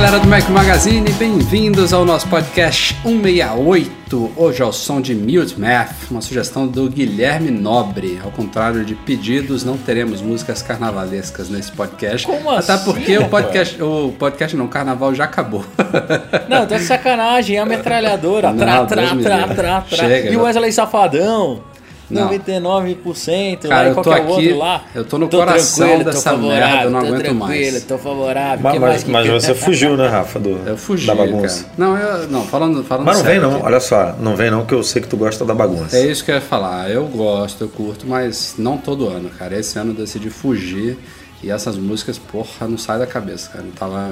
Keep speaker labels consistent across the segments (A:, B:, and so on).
A: Galera do Mac Magazine, bem-vindos ao nosso podcast 168. Hoje é o som de Mute Math, uma sugestão do Guilherme Nobre. Ao contrário de pedidos, não teremos músicas carnavalescas nesse podcast.
B: Como
A: Até
B: assim,
A: porque o podcast, o podcast não, o carnaval já acabou.
B: Não, tá de sacanagem, é a metralhadora.
A: Não,
B: Tra, tra, tra,
A: livre.
B: tra, tra.
A: Chega,
B: E o. Wesley Safadão.
A: Não.
B: 99%,
A: Cara,
B: lá
A: eu tô
B: qualquer
A: aqui,
B: outro lá.
A: eu tô no
B: Tô
A: coração dessa merda, eu não aguento
B: tranquilo,
A: mais.
B: Tô favorável.
C: Mas, mas-
B: que
C: mas você fugiu, né, Rafa? Do,
A: Eu fugi,
C: da bagunça.
A: cara. Não, eu, não, falando, falando
C: Mas não vem não,
A: aqui.
C: olha só, não vem não que eu sei que tu gosta da bagunça.
A: É isso que eu ia falar. Eu gosto, eu curto, mas não todo ano, cara. Esse ano eu decidi fugir e essas músicas, porra, não sai da cabeça, cara. Eu tava.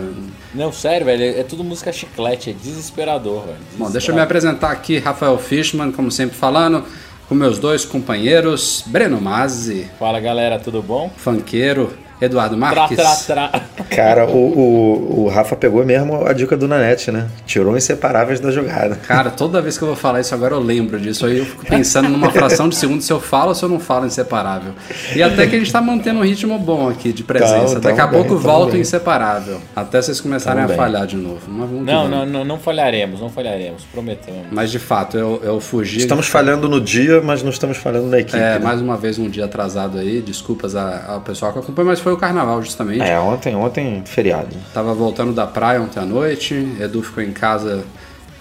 B: Não, sério, velho, é tudo música chiclete, é desesperador, velho.
A: Bom, deixa eu me apresentar aqui, Rafael Fishman, como sempre falando, com meus dois companheiros, Breno Mazzi,
B: Fala galera, tudo bom?
A: funkeiro, Eduardo
B: Tra,
A: Marques.
B: tra, tra.
C: Cara, o, o, o Rafa pegou mesmo a dica do Nanete, né? Tirou inseparáveis da jogada.
A: Cara, toda vez que eu vou falar isso agora eu lembro disso. Aí eu fico pensando numa fração de segundo se eu falo ou se eu não falo inseparável. E até que a gente tá mantendo um ritmo bom aqui de presença.
C: Tamo,
A: Daqui a pouco
C: bem, tamo
A: volta o
C: bem.
A: inseparável. Até vocês começarem
C: Tamo
A: a
C: bem.
A: falhar de novo. Mas vamos que
B: Não, não, não, não falharemos, não falharemos, prometemos.
A: Mas de fato, eu, eu fugi.
C: Estamos falhando no dia, mas não estamos falhando na equipe.
A: É,
C: né?
A: mais uma vez um dia atrasado aí. Desculpas ao pessoal que acompanha, mas foi o carnaval justamente.
C: É, ontem, ontem, feriado.
A: Tava voltando da praia ontem à noite. Edu ficou em casa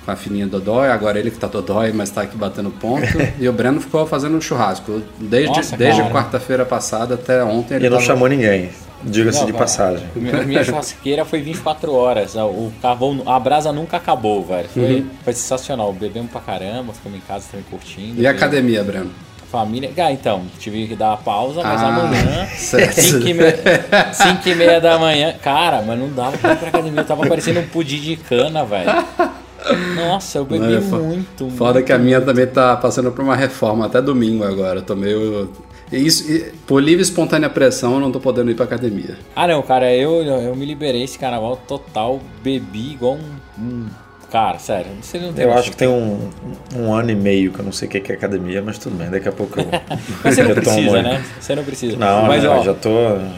A: com a filhinha Dodói. Agora ele que tá Dodói, mas tá aqui batendo ponto. e o Breno ficou fazendo um churrasco. Desde,
B: Nossa,
A: desde quarta-feira passada até ontem ele
C: E não
A: tava-
C: chamou ninguém, diga-se de
B: cara,
C: passagem.
B: Minha, minha churrasqueira foi 24 horas. O carvão, a brasa nunca acabou, velho. Foi,
A: Uhum.
B: foi sensacional. Bebemos pra caramba, ficamos em casa também curtindo.
A: E a academia, Breno?
B: Família. Ah, então, tive que dar a pausa, mas
A: Ah,
B: amanhã,
A: certo.
B: 5 e, meia, cinco e meia da manhã. Cara, mas não dava pra ir pra academia. Eu tava parecendo um pudim de cana, velho. Nossa, eu bebi
A: Não, é
B: muito.
A: Foda
B: muito.
A: que a minha também tá passando por uma reforma até domingo agora. Eu tô meio. Isso, por livre e espontânea pressão, eu não tô podendo ir pra academia.
B: Ah, não, cara, eu, eu me liberei esse carnaval total. Bebi igual um. um- Cara, sério, você não tem
C: Eu acho que tem um, um ano e meio que eu não sei o que é academia, mas tudo bem, daqui a pouco eu
B: Mas você não precisa, né? Você não precisa.
C: Não,
B: mas,
C: não,
B: ó,
C: já tô,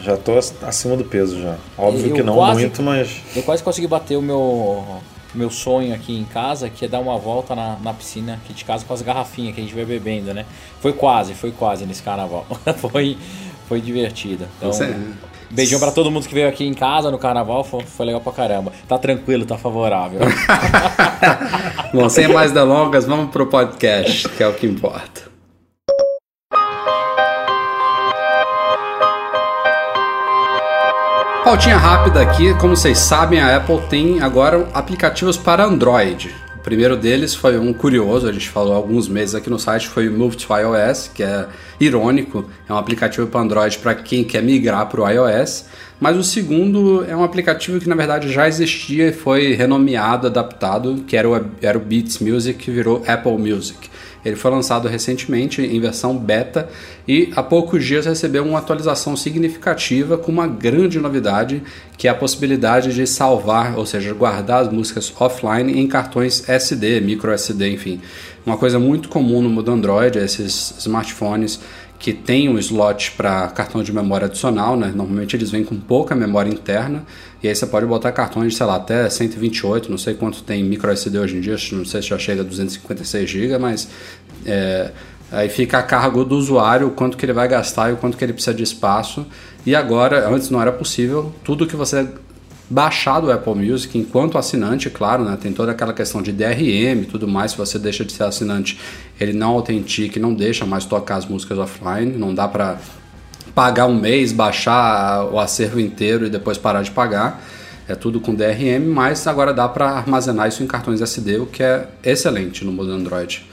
C: já tô acima do peso já. Óbvio que não
B: quase-
C: muito, mas
B: Eu quase consegui bater o meu, meu sonho aqui em casa, que é dar uma volta na, na piscina aqui de casa com as garrafinhas que a gente vai bebendo, né? Foi quase, foi quase nesse carnaval. foi, foi divertido. Então,
A: Você-
B: beijão pra todo mundo que veio aqui em casa no carnaval, foi, foi legal pra caramba. Tá tranquilo, tá favorável.
A: Bom, sem mais delongas, vamos pro podcast, que é o que importa. Pautinha rápida aqui, como vocês sabem, a Apple tem agora aplicativos para Android. Primeiro deles foi um curioso, a gente falou há alguns meses aqui no site, foi o Move to iOS, que é irônico, é um aplicativo para Android para quem quer migrar para o iOS. Mas o segundo é um aplicativo que na verdade já existia e foi renomeado, adaptado, que era o, era o Beats Music, que virou Apple Music. Ele foi lançado recentemente em versão beta e há poucos dias recebeu uma atualização significativa com uma grande novidade, que é a possibilidade de salvar, ou seja, guardar as músicas offline em cartões SD, micro SD, enfim. Uma coisa muito comum no mundo Android, é esses smartphones que tem um slot para cartão de memória adicional, né? Normalmente eles vêm com pouca memória interna e aí você pode botar cartões, sei lá, até 128, não sei quanto tem micro SD hoje em dia, não sei se já chega a 256 GB, mas é, aí fica a cargo do usuário o quanto que ele vai gastar e o quanto que ele precisa de espaço. E agora, antes não era possível, tudo que você baixar do Apple Music enquanto assinante, claro, né? Tem toda aquela questão de DRM e tudo mais. Se você deixa de ser assinante, ele não autentica e não deixa mais tocar as músicas offline. Não dá para pagar um mês, baixar o acervo inteiro e depois parar de pagar. é tudo com DRM, mas agora dá para armazenar isso em cartões SD, o que é excelente no modelo Android.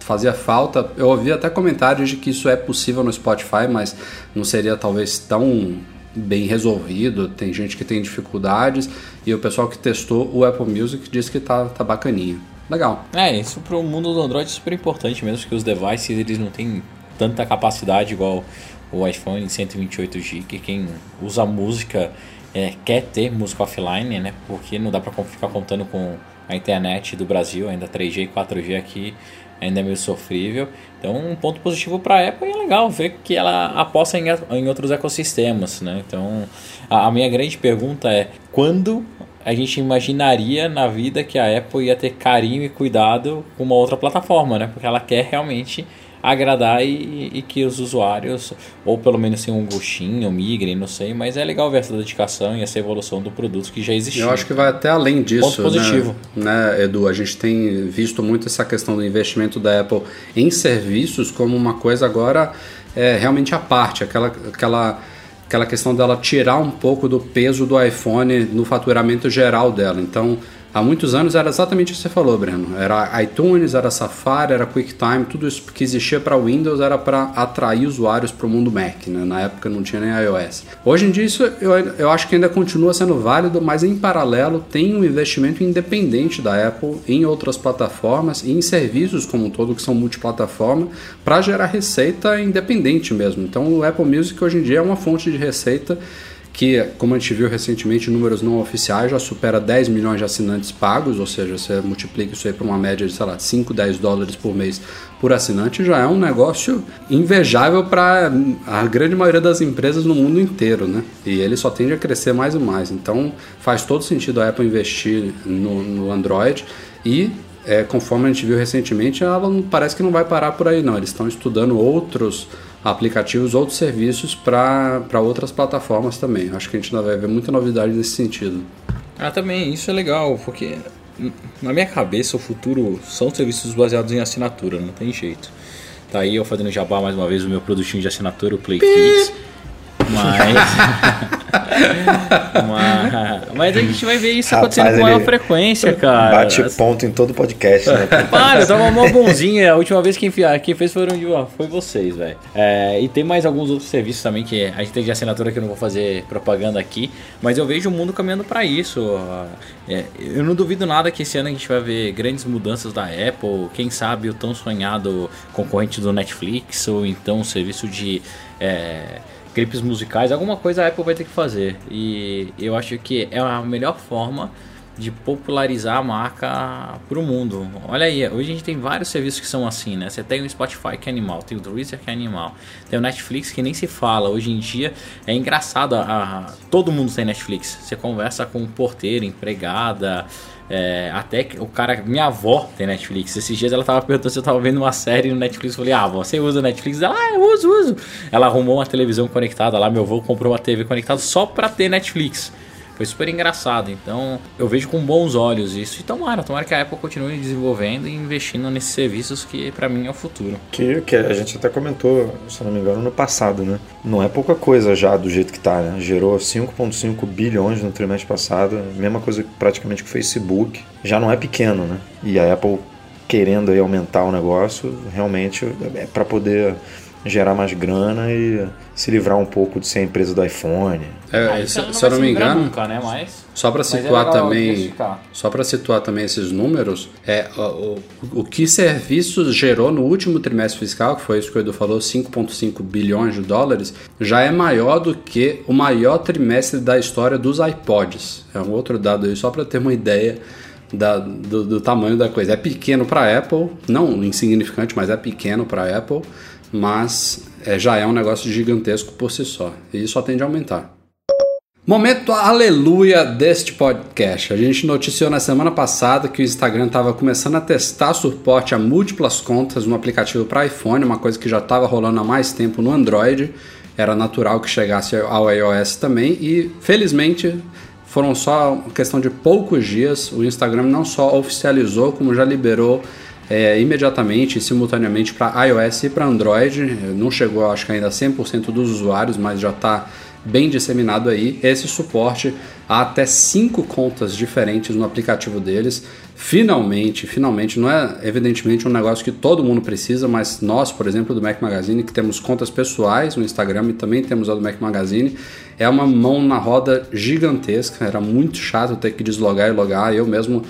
A: Fazia falta, eu ouvi até comentários de que isso é possível no Spotify, mas não seria talvez tão bem resolvido. Tem gente que tem dificuldades e o pessoal que testou o Apple Music disse que tá, tá bacaninha. Legal.
B: É, isso para o mundo do Android é super importante mesmo, que os devices eles não têm tanta capacidade igual o iPhone 128 GB. Quem usa música é, quer ter música offline, né? Porque não dá para ficar contando com a internet do Brasil, ainda 3G e 4G aqui ainda é meio sofrível. Então, um ponto positivo para a Apple é legal ver que ela aposta em, em outros ecossistemas, né? Então, a, a minha grande pergunta é quando a gente imaginaria na vida que a Apple ia ter carinho e cuidado com uma outra plataforma, né? Porque ela quer realmente agradar e, e, que os usuários, ou pelo menos tenham um gostinho, migrem, não sei, mas é legal ver essa dedicação e essa evolução do produto que já existia.
A: Eu acho que vai até além disso. Ponto positivo. Né, né, Edu? A gente tem visto muito essa questão do investimento da Apple em serviços como uma coisa agora é, realmente à parte, aquela. aquela aquela questão dela tirar um pouco do peso do iPhone no faturamento geral dela. Então, há muitos anos era exatamente o que você falou, Breno. Era iTunes, era Safari, era QuickTime, tudo isso que existia para Windows era para atrair usuários para o mundo Mac. Né? Na época não tinha nem iOS. Hoje em dia isso eu, eu acho que ainda continua sendo válido, mas em paralelo tem um investimento independente da Apple em outras plataformas e em serviços como um todo que são multiplataforma para gerar receita independente mesmo. Então o Apple Music hoje em dia é uma fonte de receita que, como a gente viu recentemente, números não oficiais já supera 10 milhões de assinantes pagos, ou seja, você multiplica isso aí por uma média de, sei lá, 5, 10 dólares por mês por assinante, já é um negócio invejável para a grande maioria das empresas no mundo inteiro, né? E ele só tende a crescer mais e mais. Então, faz todo sentido a Apple investir no, no Android e é, conforme a gente viu recentemente, ela parece que não vai parar por aí, não. Eles estão estudando outros aplicativos, outros serviços para outras plataformas também. Acho que a gente ainda vai ver muita novidade nesse sentido.
B: Ah, também, isso é legal, porque na minha cabeça o futuro são serviços baseados em assinatura, não tem jeito. Tá aí eu fazendo jabá mais uma vez o meu produtinho de assinatura, o Play Kids. Mas. mas, a gente vai ver isso Rapaz, acontecendo com maior frequência, cara.
C: Bate ponto em todo podcast, né?
B: Para, eu tava mó bonzinho. A última vez quem, quem fez foram de, foi vocês, velho. É, e tem mais alguns outros serviços também que a gente tem de assinatura que eu não vou fazer propaganda aqui. Mas eu vejo o mundo caminhando para isso. É, eu não duvido nada que esse ano a gente vai ver grandes mudanças da Apple. Quem sabe o tão sonhado concorrente do Netflix, ou então um serviço de. É, clipes musicais, alguma coisa a Apple vai ter que fazer. E eu acho que é a melhor forma de popularizar a marca para o mundo. Olha aí, hoje a gente tem vários serviços que são assim, né? Você tem o Spotify que é animal, tem o Deezer que é animal, tem o Netflix que nem se fala. Hoje em dia é engraçado, a, a todo mundo tem Netflix. Você conversa com porteiro, empregada, é, até que o cara, minha avó tem Netflix. Esses dias ela tava perguntando se eu tava vendo uma série no Netflix. Eu falei, ah, você usa Netflix? Ela, ah, eu uso, uso. Ela arrumou uma televisão conectada lá. Meu avô comprou uma TV conectada só pra ter Netflix. Foi super engraçado. Então, eu vejo com bons olhos isso. E tomara, tomara que a Apple continue desenvolvendo e investindo nesses serviços que para mim é o futuro.
C: Que, que a gente até comentou, se não me engano, no passado, né? Não é pouca coisa já do jeito que tá, né? Gerou 5,5 bilhões no trimestre passado, mesma coisa praticamente que o Facebook. Já não é pequeno, né? E a Apple querendo aí aumentar o negócio, realmente é para poder gerar mais grana e se livrar um pouco de ser a empresa do iPhone.
A: É, ah, se, se eu não me engano, nunca, né? Mas, só para é situar é também, só para situar também esses números, é o, o, o, que serviços gerou no último trimestre fiscal, que foi isso que o Edu falou, 5.5 bilhões de dólares, já é maior do que o maior trimestre da história dos iPods. É um outro dado aí só para ter uma ideia da, do, do, tamanho da coisa. É pequeno para a Apple, não insignificante, mas é pequeno para a Apple mas é, já é um negócio gigantesco por si só. E isso tende a aumentar. Momento aleluia deste podcast. A gente noticiou na semana passada que o Instagram estava começando a testar suporte a múltiplas contas no aplicativo para iPhone, uma coisa que já estava rolando há mais tempo no Android. Era natural que chegasse ao iOS também e felizmente foram só questão de poucos dias. O Instagram não só oficializou, como já liberou é, imediatamente e simultaneamente para iOS e para Android. Não chegou, acho que ainda a 100% dos usuários, mas já está bem disseminado aí esse suporte a até cinco contas diferentes no aplicativo deles. Finalmente, finalmente, não é evidentemente um negócio que todo mundo precisa, mas nós, por exemplo, do Mac Magazine, que temos contas pessoais no Instagram e também temos a do Mac Magazine, é uma mão na roda gigantesca. Era muito chato ter que deslogar e logar. Eu mesmo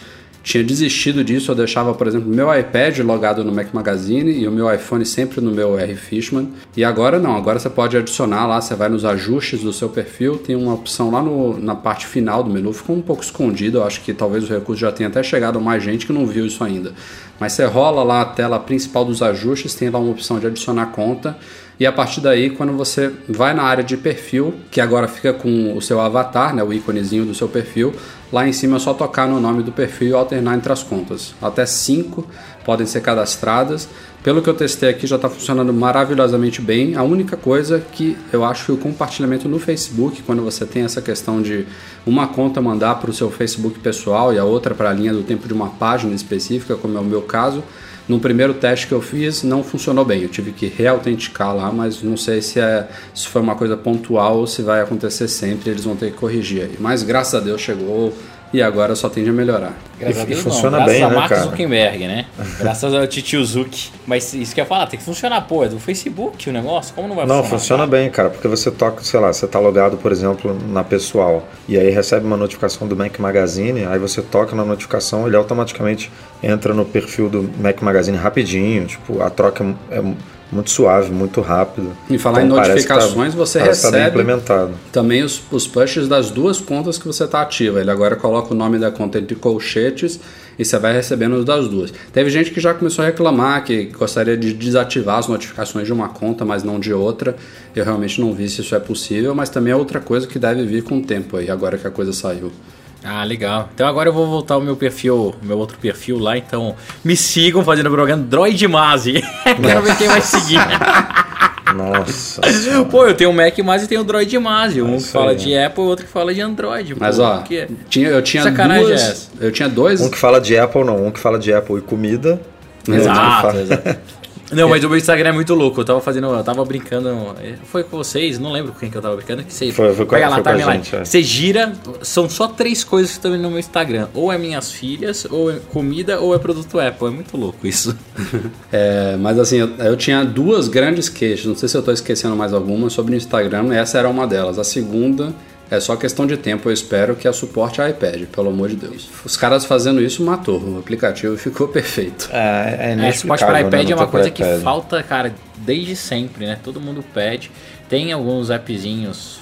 A: tinha desistido disso, eu deixava, por exemplo, meu iPad logado no Mac Magazine e o meu iPhone sempre no meu R Fishman. E agora não, agora você pode adicionar lá, você vai nos ajustes do seu perfil, tem uma opção lá no, na parte final do menu, ficou um pouco escondido, eu acho que talvez o recurso já tenha até chegado a mais gente que não viu isso ainda. Mas você rola lá a tela principal dos ajustes, tem lá uma opção de adicionar conta. E a partir daí, quando você vai na área de perfil, que agora fica com o seu avatar, né, o íconezinho do seu perfil, lá em cima é só tocar no nome do perfil e alternar entre as contas. Até cinco podem ser cadastradas. Pelo que eu testei aqui, já está funcionando maravilhosamente bem. A única coisa que eu acho que o compartilhamento no Facebook, quando você tem essa questão de uma conta mandar para o seu Facebook pessoal e a outra para a linha do tempo de uma página específica, como é o meu caso, no primeiro teste que eu fiz não funcionou bem, eu tive que reautenticar lá, mas não sei se, é, se foi uma coisa pontual ou se vai acontecer sempre, eles vão ter que corrigir aí. Mas graças a Deus chegou e agora só tende a melhorar.
B: Graças
C: E-
B: a
C: e
B: Deus,
C: funciona
B: não.
C: bem,
B: Graças
C: né,
B: a Mark
C: cara?
B: Zuckerberg, né? Graças ao Titio Zuck. Mas isso que eu ia falar, tem que funcionar, pô, é do Facebook o negócio, como não vai
C: Não,
B: funcionar?
C: funciona bem, cara, porque você toca, sei lá, você tá logado, por exemplo, na pessoal, e aí recebe uma notificação do Mac Magazine, aí você toca na notificação, ele automaticamente entra no perfil do Mac Magazine rapidinho, tipo, a troca é muito suave, muito rápido.
A: E falar em
C: parece que tá-
A: notificações, você
C: tá bem
A: recebe
C: implementado.
A: também os, os pushes das duas contas que você está ativa. Ele agora coloca o nome da conta entre colchetes e você vai recebendo os das duas. Teve gente que já começou a reclamar que gostaria de desativar as notificações de uma conta, mas não de outra. Eu realmente não vi se isso é possível, mas também é outra coisa que deve vir com o tempo aí, agora que a coisa saiu.
B: Ah, legal. Então agora eu vou voltar ao meu perfil, meu outro perfil lá, então me sigam fazendo propaganda Droid Mazi. Quero ver quem vai seguir.
C: Nossa.
B: Pô, eu tenho o Mac Mazi e tenho o Droid Mazi. Um que
C: isso
B: fala
C: aí.
B: de Apple e outro que fala de Android. pô.
A: Mas ó,
B: Que-
A: tinha, eu tinha
B: Sacanagem é
A: duas.
B: essa?
A: Eu tinha dois.
C: Um que fala de Apple, não. Um que fala de Apple e comida. que
B: Exato,
C: fala-
B: exato. Não, mas o meu Instagram é muito louco. Eu tava fazendo, eu tava brincando. Foi com vocês, não lembro com quem que eu tava brincando. Que você
C: Foi- foi com-
B: pega lá,
C: foi
B: timeline.
C: gente, é.
B: Você gira, são só três coisas que estão no meu Instagram. Ou é minhas filhas, ou é comida, ou é produto Apple. É muito louco isso.
A: É, mas assim, eu, eu tinha duas grandes queixas, não sei se eu estou esquecendo mais alguma, sobre o Instagram, essa era uma delas. A segunda é só questão de tempo, eu espero que a suporte a iPad, pelo amor de Deus. Os caras fazendo isso matou, o aplicativo ficou perfeito.
C: É, é
B: É, suporte para
C: né,
B: iPad é uma coisa que falta, cara, desde sempre, né? Todo mundo pede. Tem alguns appzinhos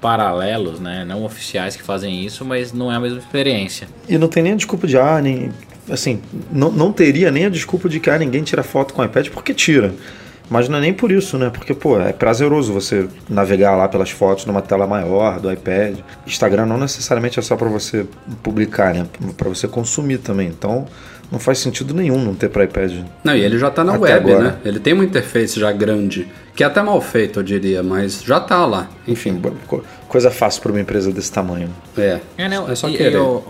B: paralelos, né? Não oficiais que fazem isso, mas não é a mesma experiência.
C: E não tem nem a desculpa de, ah, nem. Assim, não, não teria nem a desculpa de que ah, ninguém tira foto com o iPad, porque tira. Mas não é nem por isso, né? Porque, pô, é prazeroso você navegar lá pelas fotos numa tela maior do iPad. Instagram não necessariamente é só para você publicar, né? Para você consumir também. Então, não faz sentido nenhum não ter para iPad.
A: Não, e ele já tá na web,
C: agora.
A: né? Ele tem uma interface já grande, que é até mal feito, eu diria, mas já tá lá.
C: Enfim, coisa fácil para uma empresa desse tamanho.
A: É,
B: É, né?
A: é só
B: e-
A: querer.
B: eu-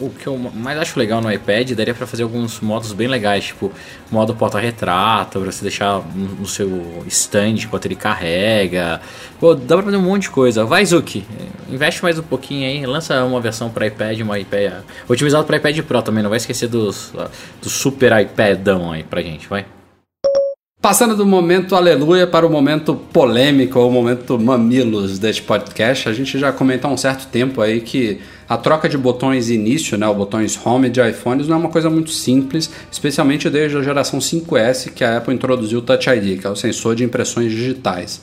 B: o que eu mais acho legal no iPad daria pra fazer alguns modos bem legais, tipo modo porta-retrato, pra você deixar no seu stand enquanto ele carrega. Pô, dá pra fazer um monte de coisa. Vai, Zuki, investe mais um pouquinho aí, lança uma versão para iPad, uma iPad otimizado para iPad Pro também, não vai esquecer dos, do super iPadão aí pra gente, vai.
A: Passando do momento aleluia para o momento polêmico, ou momento mamilos deste podcast, a gente já comenta há um certo tempo aí que a troca de botões início, né, os botões home de iPhones, não é uma coisa muito simples, especialmente desde a geração 5S que a Apple introduziu o Touch ID, que é o sensor de impressões digitais.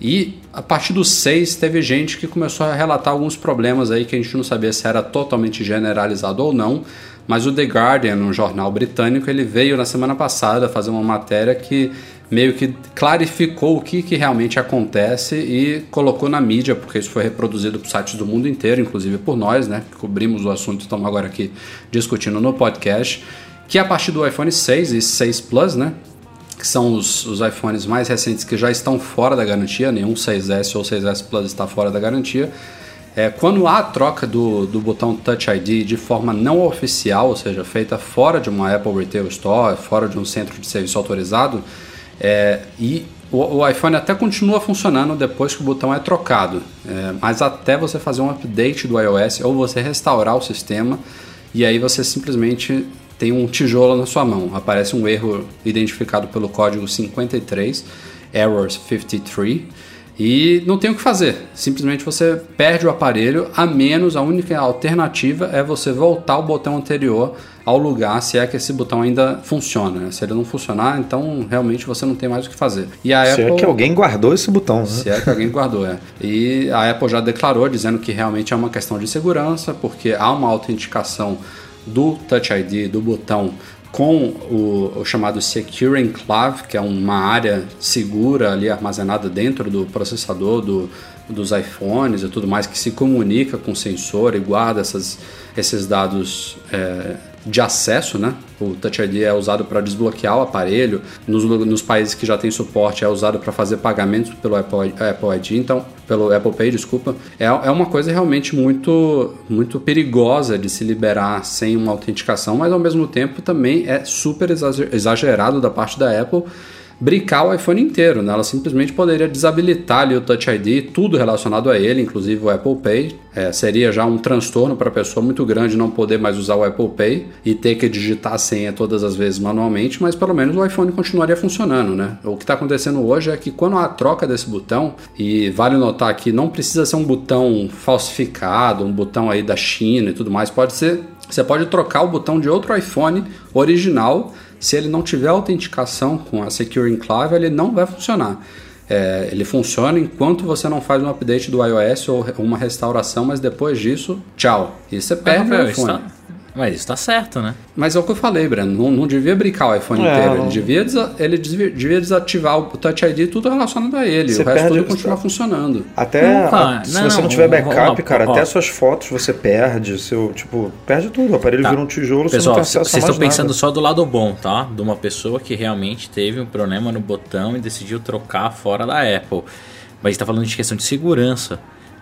A: E a partir do 6 teve gente que começou a relatar alguns problemas aí que a gente não sabia se era totalmente generalizado ou não, mas o The Guardian, um jornal britânico, ele veio na semana passada fazer uma matéria que meio que clarificou o que, que realmente acontece e colocou na mídia, porque isso foi reproduzido por sites do mundo inteiro, inclusive por nós, né, que cobrimos o assunto, estamos agora aqui discutindo no podcast, que a partir do iPhone 6 e 6 Plus, né, que são os, os iPhones mais recentes que já estão fora da garantia, nenhum 6S ou 6S Plus está fora da garantia. É, quando há a troca do, do botão Touch ID de forma não oficial, ou seja, feita fora de uma Apple Retail Store, fora de um centro de serviço autorizado, é, e o, o, iPhone até continua funcionando depois que o botão é trocado, é, mas até você fazer um update do iOS ou você restaurar o sistema e aí você simplesmente tem um tijolo na sua mão. Aparece um erro identificado pelo código 53, errors 53 e não tem o que fazer. Simplesmente você perde o aparelho, a menos a única alternativa é você voltar o botão anterior ao lugar, se é que esse botão ainda funciona. Né? Se ele não funcionar, então realmente você não tem mais o que fazer.
C: E a se é Apple, é que alguém guardou esse botão, né?
A: Se é que alguém guardou, é. E a Apple já declarou, dizendo que realmente é uma questão de segurança, porque há uma autenticação do Touch ID, do botão com o, o, chamado Secure Enclave, que é uma área segura ali armazenada dentro do processador do, dos iPhones e tudo mais, que se comunica com o sensor e guarda essas, esses dados é, de acesso, né? O Touch ID é usado para desbloquear o aparelho. Nos, nos, países que já tem suporte é usado para fazer pagamentos pelo Apple, Apple ID, então pelo Apple Pay, desculpa. É, é uma coisa realmente muito muito perigosa de se liberar sem uma autenticação, mas ao mesmo tempo também é super exagerado da parte da Apple brincar o iPhone inteiro, né? Ela simplesmente poderia desabilitar ali o Touch ID, tudo relacionado a ele, inclusive o Apple Pay. É, seria já um transtorno para a pessoa muito grande não poder mais usar o Apple Pay e ter que digitar a senha todas as vezes manualmente, mas pelo menos o iPhone continuaria funcionando, né? O que está acontecendo hoje é que quando há a troca desse botão, e vale notar que não precisa ser um botão falsificado, um botão aí da China e tudo mais, pode ser. Você pode trocar o botão de outro iPhone original se ele não tiver autenticação com a Secure Enclave, ele não vai funcionar. É, ele funciona enquanto você não faz um update do iOS ou uma restauração, mas depois disso, tchau. E você perde o iPhone. Está,
B: mas isso tá certo, né?
A: Mas é o que eu falei, Breno. Não, não devia brincar o iPhone é, inteiro. Ele devia, ele devia desativar o Touch ID tudo relacionado a ele. Você o resto tudo continua funcionando.
C: Até não, a, se não, você não, tiver backup, cara, ó, até suas fotos você perde. Seu, tipo, perde tudo. O aparelho tá. vira um tijolo,
B: Pessoal,
C: você não tem acesso
B: Vocês estão pensando nada. só do lado bom, tá? De uma pessoa que realmente teve um problema no botão e decidiu trocar fora da Apple. Mas está falando de questão de segurança.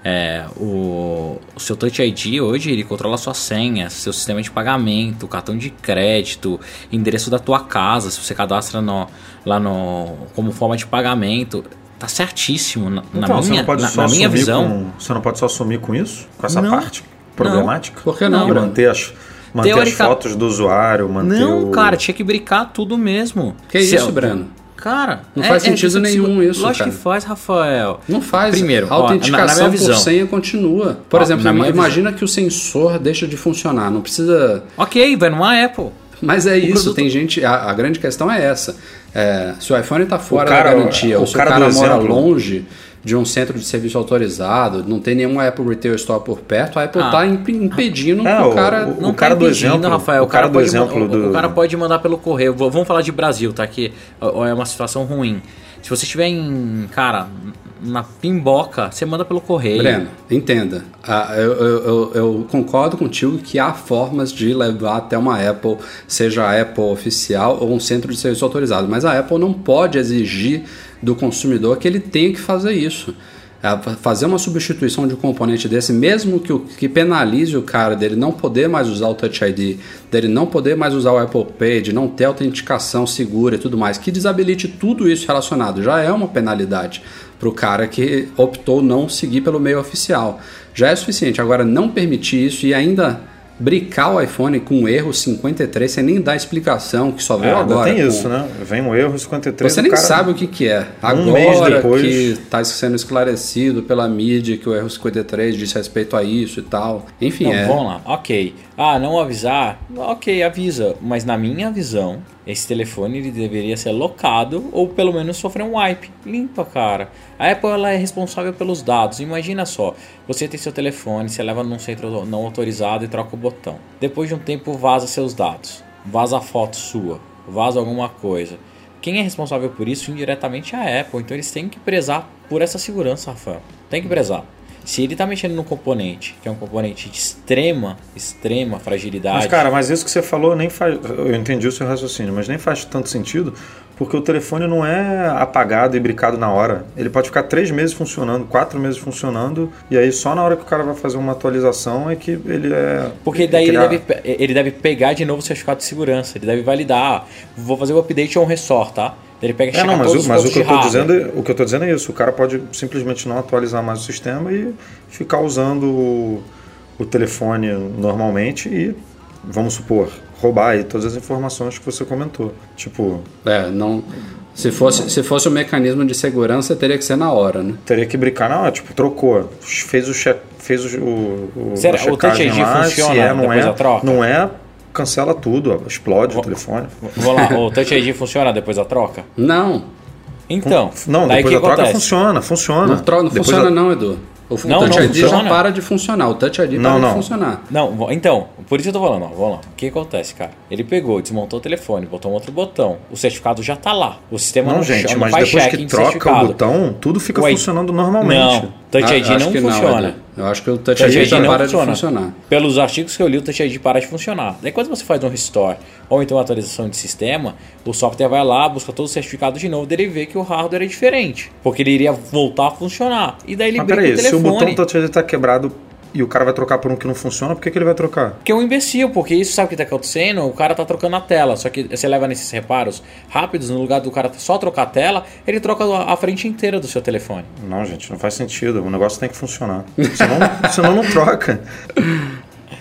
B: É, o, o, seu Touch ID hoje ele controla sua senha, seu sistema de pagamento, cartão de crédito, endereço da tua casa, se você cadastra no, lá no como forma de pagamento. Tá certíssimo na, então, na minha, na, na minha visão.
C: Com, você não pode só assumir com isso? Com essa não, parte problemática? Não.
A: Por que não?
C: E manter as, manter Teórica... as fotos do usuário, manter
B: Não,
C: o...
B: cara, tinha que brincar tudo mesmo.
A: Que se isso, Breno?
B: Cara,
A: não é, faz é, sentido é, nenhum isso.
B: Lógico
A: cara.
B: que faz, Rafael.
A: Não faz. Primeiro, a autenticação ó, na, na por senha continua. Por ó, exemplo, imagina visão. que o sensor deixa de funcionar. Não precisa.
B: Ok, vai numa Apple.
A: Mas é o isso, produto... tem gente. A, a, grande questão é essa. É, se o iPhone está fora cara, da garantia, ou se o cara, cara mora exemplo, longe de um centro de serviço autorizado, não tem nenhuma Apple Retail Store por perto, a Apple está ah. impedindo é,
C: o cara. O, o, o cara tá do exemplo,
B: Rafael, o cara, do exemplo do... o cara pode mandar pelo correio. Vamos falar de Brasil, tá? Que é uma situação ruim. Se você estiver em, cara, na pimboca, você manda pelo correio.
A: Breno, entenda. Eu, eu, eu, concordo contigo que há formas de levar até uma Apple, seja a Apple oficial ou um centro de serviço autorizado, mas a Apple não pode exigir do consumidor que ele tenha que fazer isso. É, fazer uma substituição de um componente desse, mesmo que, o, que penalize o cara dele não poder mais usar o Touch ID, dele não poder mais usar o Apple Pay, de não ter autenticação segura e tudo mais, que desabilite tudo isso relacionado, já é uma penalidade para o cara que optou não seguir pelo meio oficial. Já é suficiente. Agora, não permitir isso e ainda bricar o iPhone com um erro 53 sem nem dar explicação, que só veio é, agora.
C: Tem com... isso, né? Vem um erro 53.
A: Você nem cara... sabe o que, que é. Agora um mês depois... que está sendo esclarecido pela mídia que o erro 53 diz respeito a isso e tal. Enfim,
B: então,
A: é.
B: Vamos lá, ok. Ah, não avisar? Ok, avisa. Mas na minha visão, esse telefone ele deveria ser locado ou pelo menos sofrer um wipe. Limpa, cara. A Apple ela é responsável pelos dados. Imagina só, você tem seu telefone, você leva num centro não autorizado e troca o botão. Depois de um tempo vaza seus dados, vaza a foto sua, vaza alguma coisa. Quem é responsável por isso indiretamente é a Apple. Então eles têm que prezar por essa segurança, Rafael. Tem que prezar. Se ele está mexendo no componente, que é um componente de extrema, extrema fragilidade.
C: Mas, cara, mas isso que você falou nem faz. Eu entendi o seu raciocínio, mas nem faz tanto sentido, porque o telefone não é apagado e bricado na hora. Ele pode ficar três meses funcionando, quatro meses funcionando, e aí só na hora que o cara vai fazer uma atualização é que ele é.
B: Porque daí criar... ele, deve, ele deve pegar de novo o certificado de segurança, ele deve validar. Ah, vou fazer o update ou um ressort, tá? Ele pega e
C: É, não, mas,
B: todos
C: o, mas
B: os
C: o que eu
B: hardware.
C: dizendo, o que eu tô dizendo é isso. O cara pode simplesmente não atualizar mais o sistema e ficar usando o, o telefone normalmente e, vamos supor, roubar aí todas as informações que você comentou. Tipo,
A: É, não. Se fosse, se fosse um mecanismo de segurança, teria que ser na hora, né?
C: teria que brincar, não, tipo, trocou, fez o check, fez o, o,
B: Será-
C: a
B: o Touch ID
C: lá,
B: funciona
C: se é, não é, não é, cancela tudo, explode o telefone.
B: Vou lá, o Touch ID funciona depois da troca?
A: Não.
B: Então,
C: Não,
B: daí
C: depois
B: que
C: da troca
B: acontece?
C: funciona, funciona.
A: Não, tro- não
C: Depois
A: funciona
C: da-
A: não, Edu. O, o
B: Não,
A: Touch
B: não
A: ID já
B: funciona.
A: para de funcionar. O Touch ID
C: Não,
A: para
C: não.
A: de funcionar.
B: Não, então, por isso eu tô falando, ó, vamos lá. O que acontece, cara? Ele pegou, desmontou o telefone, botou um outro botão. O certificado já tá lá. O sistema não,
C: Não, gente,
B: não
C: mas depois que troca o botão, tudo fica
B: Ué,
C: funcionando normalmente.
B: Não, Touch
A: Ah,
B: ID não funciona.
A: Eu acho que o Touch,
B: Touch
A: ID
B: ID
A: já
B: não
A: para
B: funciona.
A: de funcionar.
B: Pelos artigos que eu li, o Touch ID para de funcionar. Daí quando você faz um restore ou então uma atualização de sistema, o software vai lá, busca todo o certificado de novo, daí ele vê que o hardware é diferente. Porque ele iria voltar a funcionar. E daí ele
C: Mas
B: brinca
C: peraí,
B: o
C: se o
B: telefone.
C: botão Touch ID tá quebrado e o cara vai trocar por um que não funciona, por que, que ele vai trocar?
B: Porque é um imbecil, porque isso sabe o que tá acontecendo? O cara tá trocando a tela, só que você leva nesses reparos rápidos, no lugar do cara só trocar a tela, ele troca a frente inteira do seu telefone.
C: Não, gente, não faz sentido. O negócio tem que funcionar. Senão, senão não troca.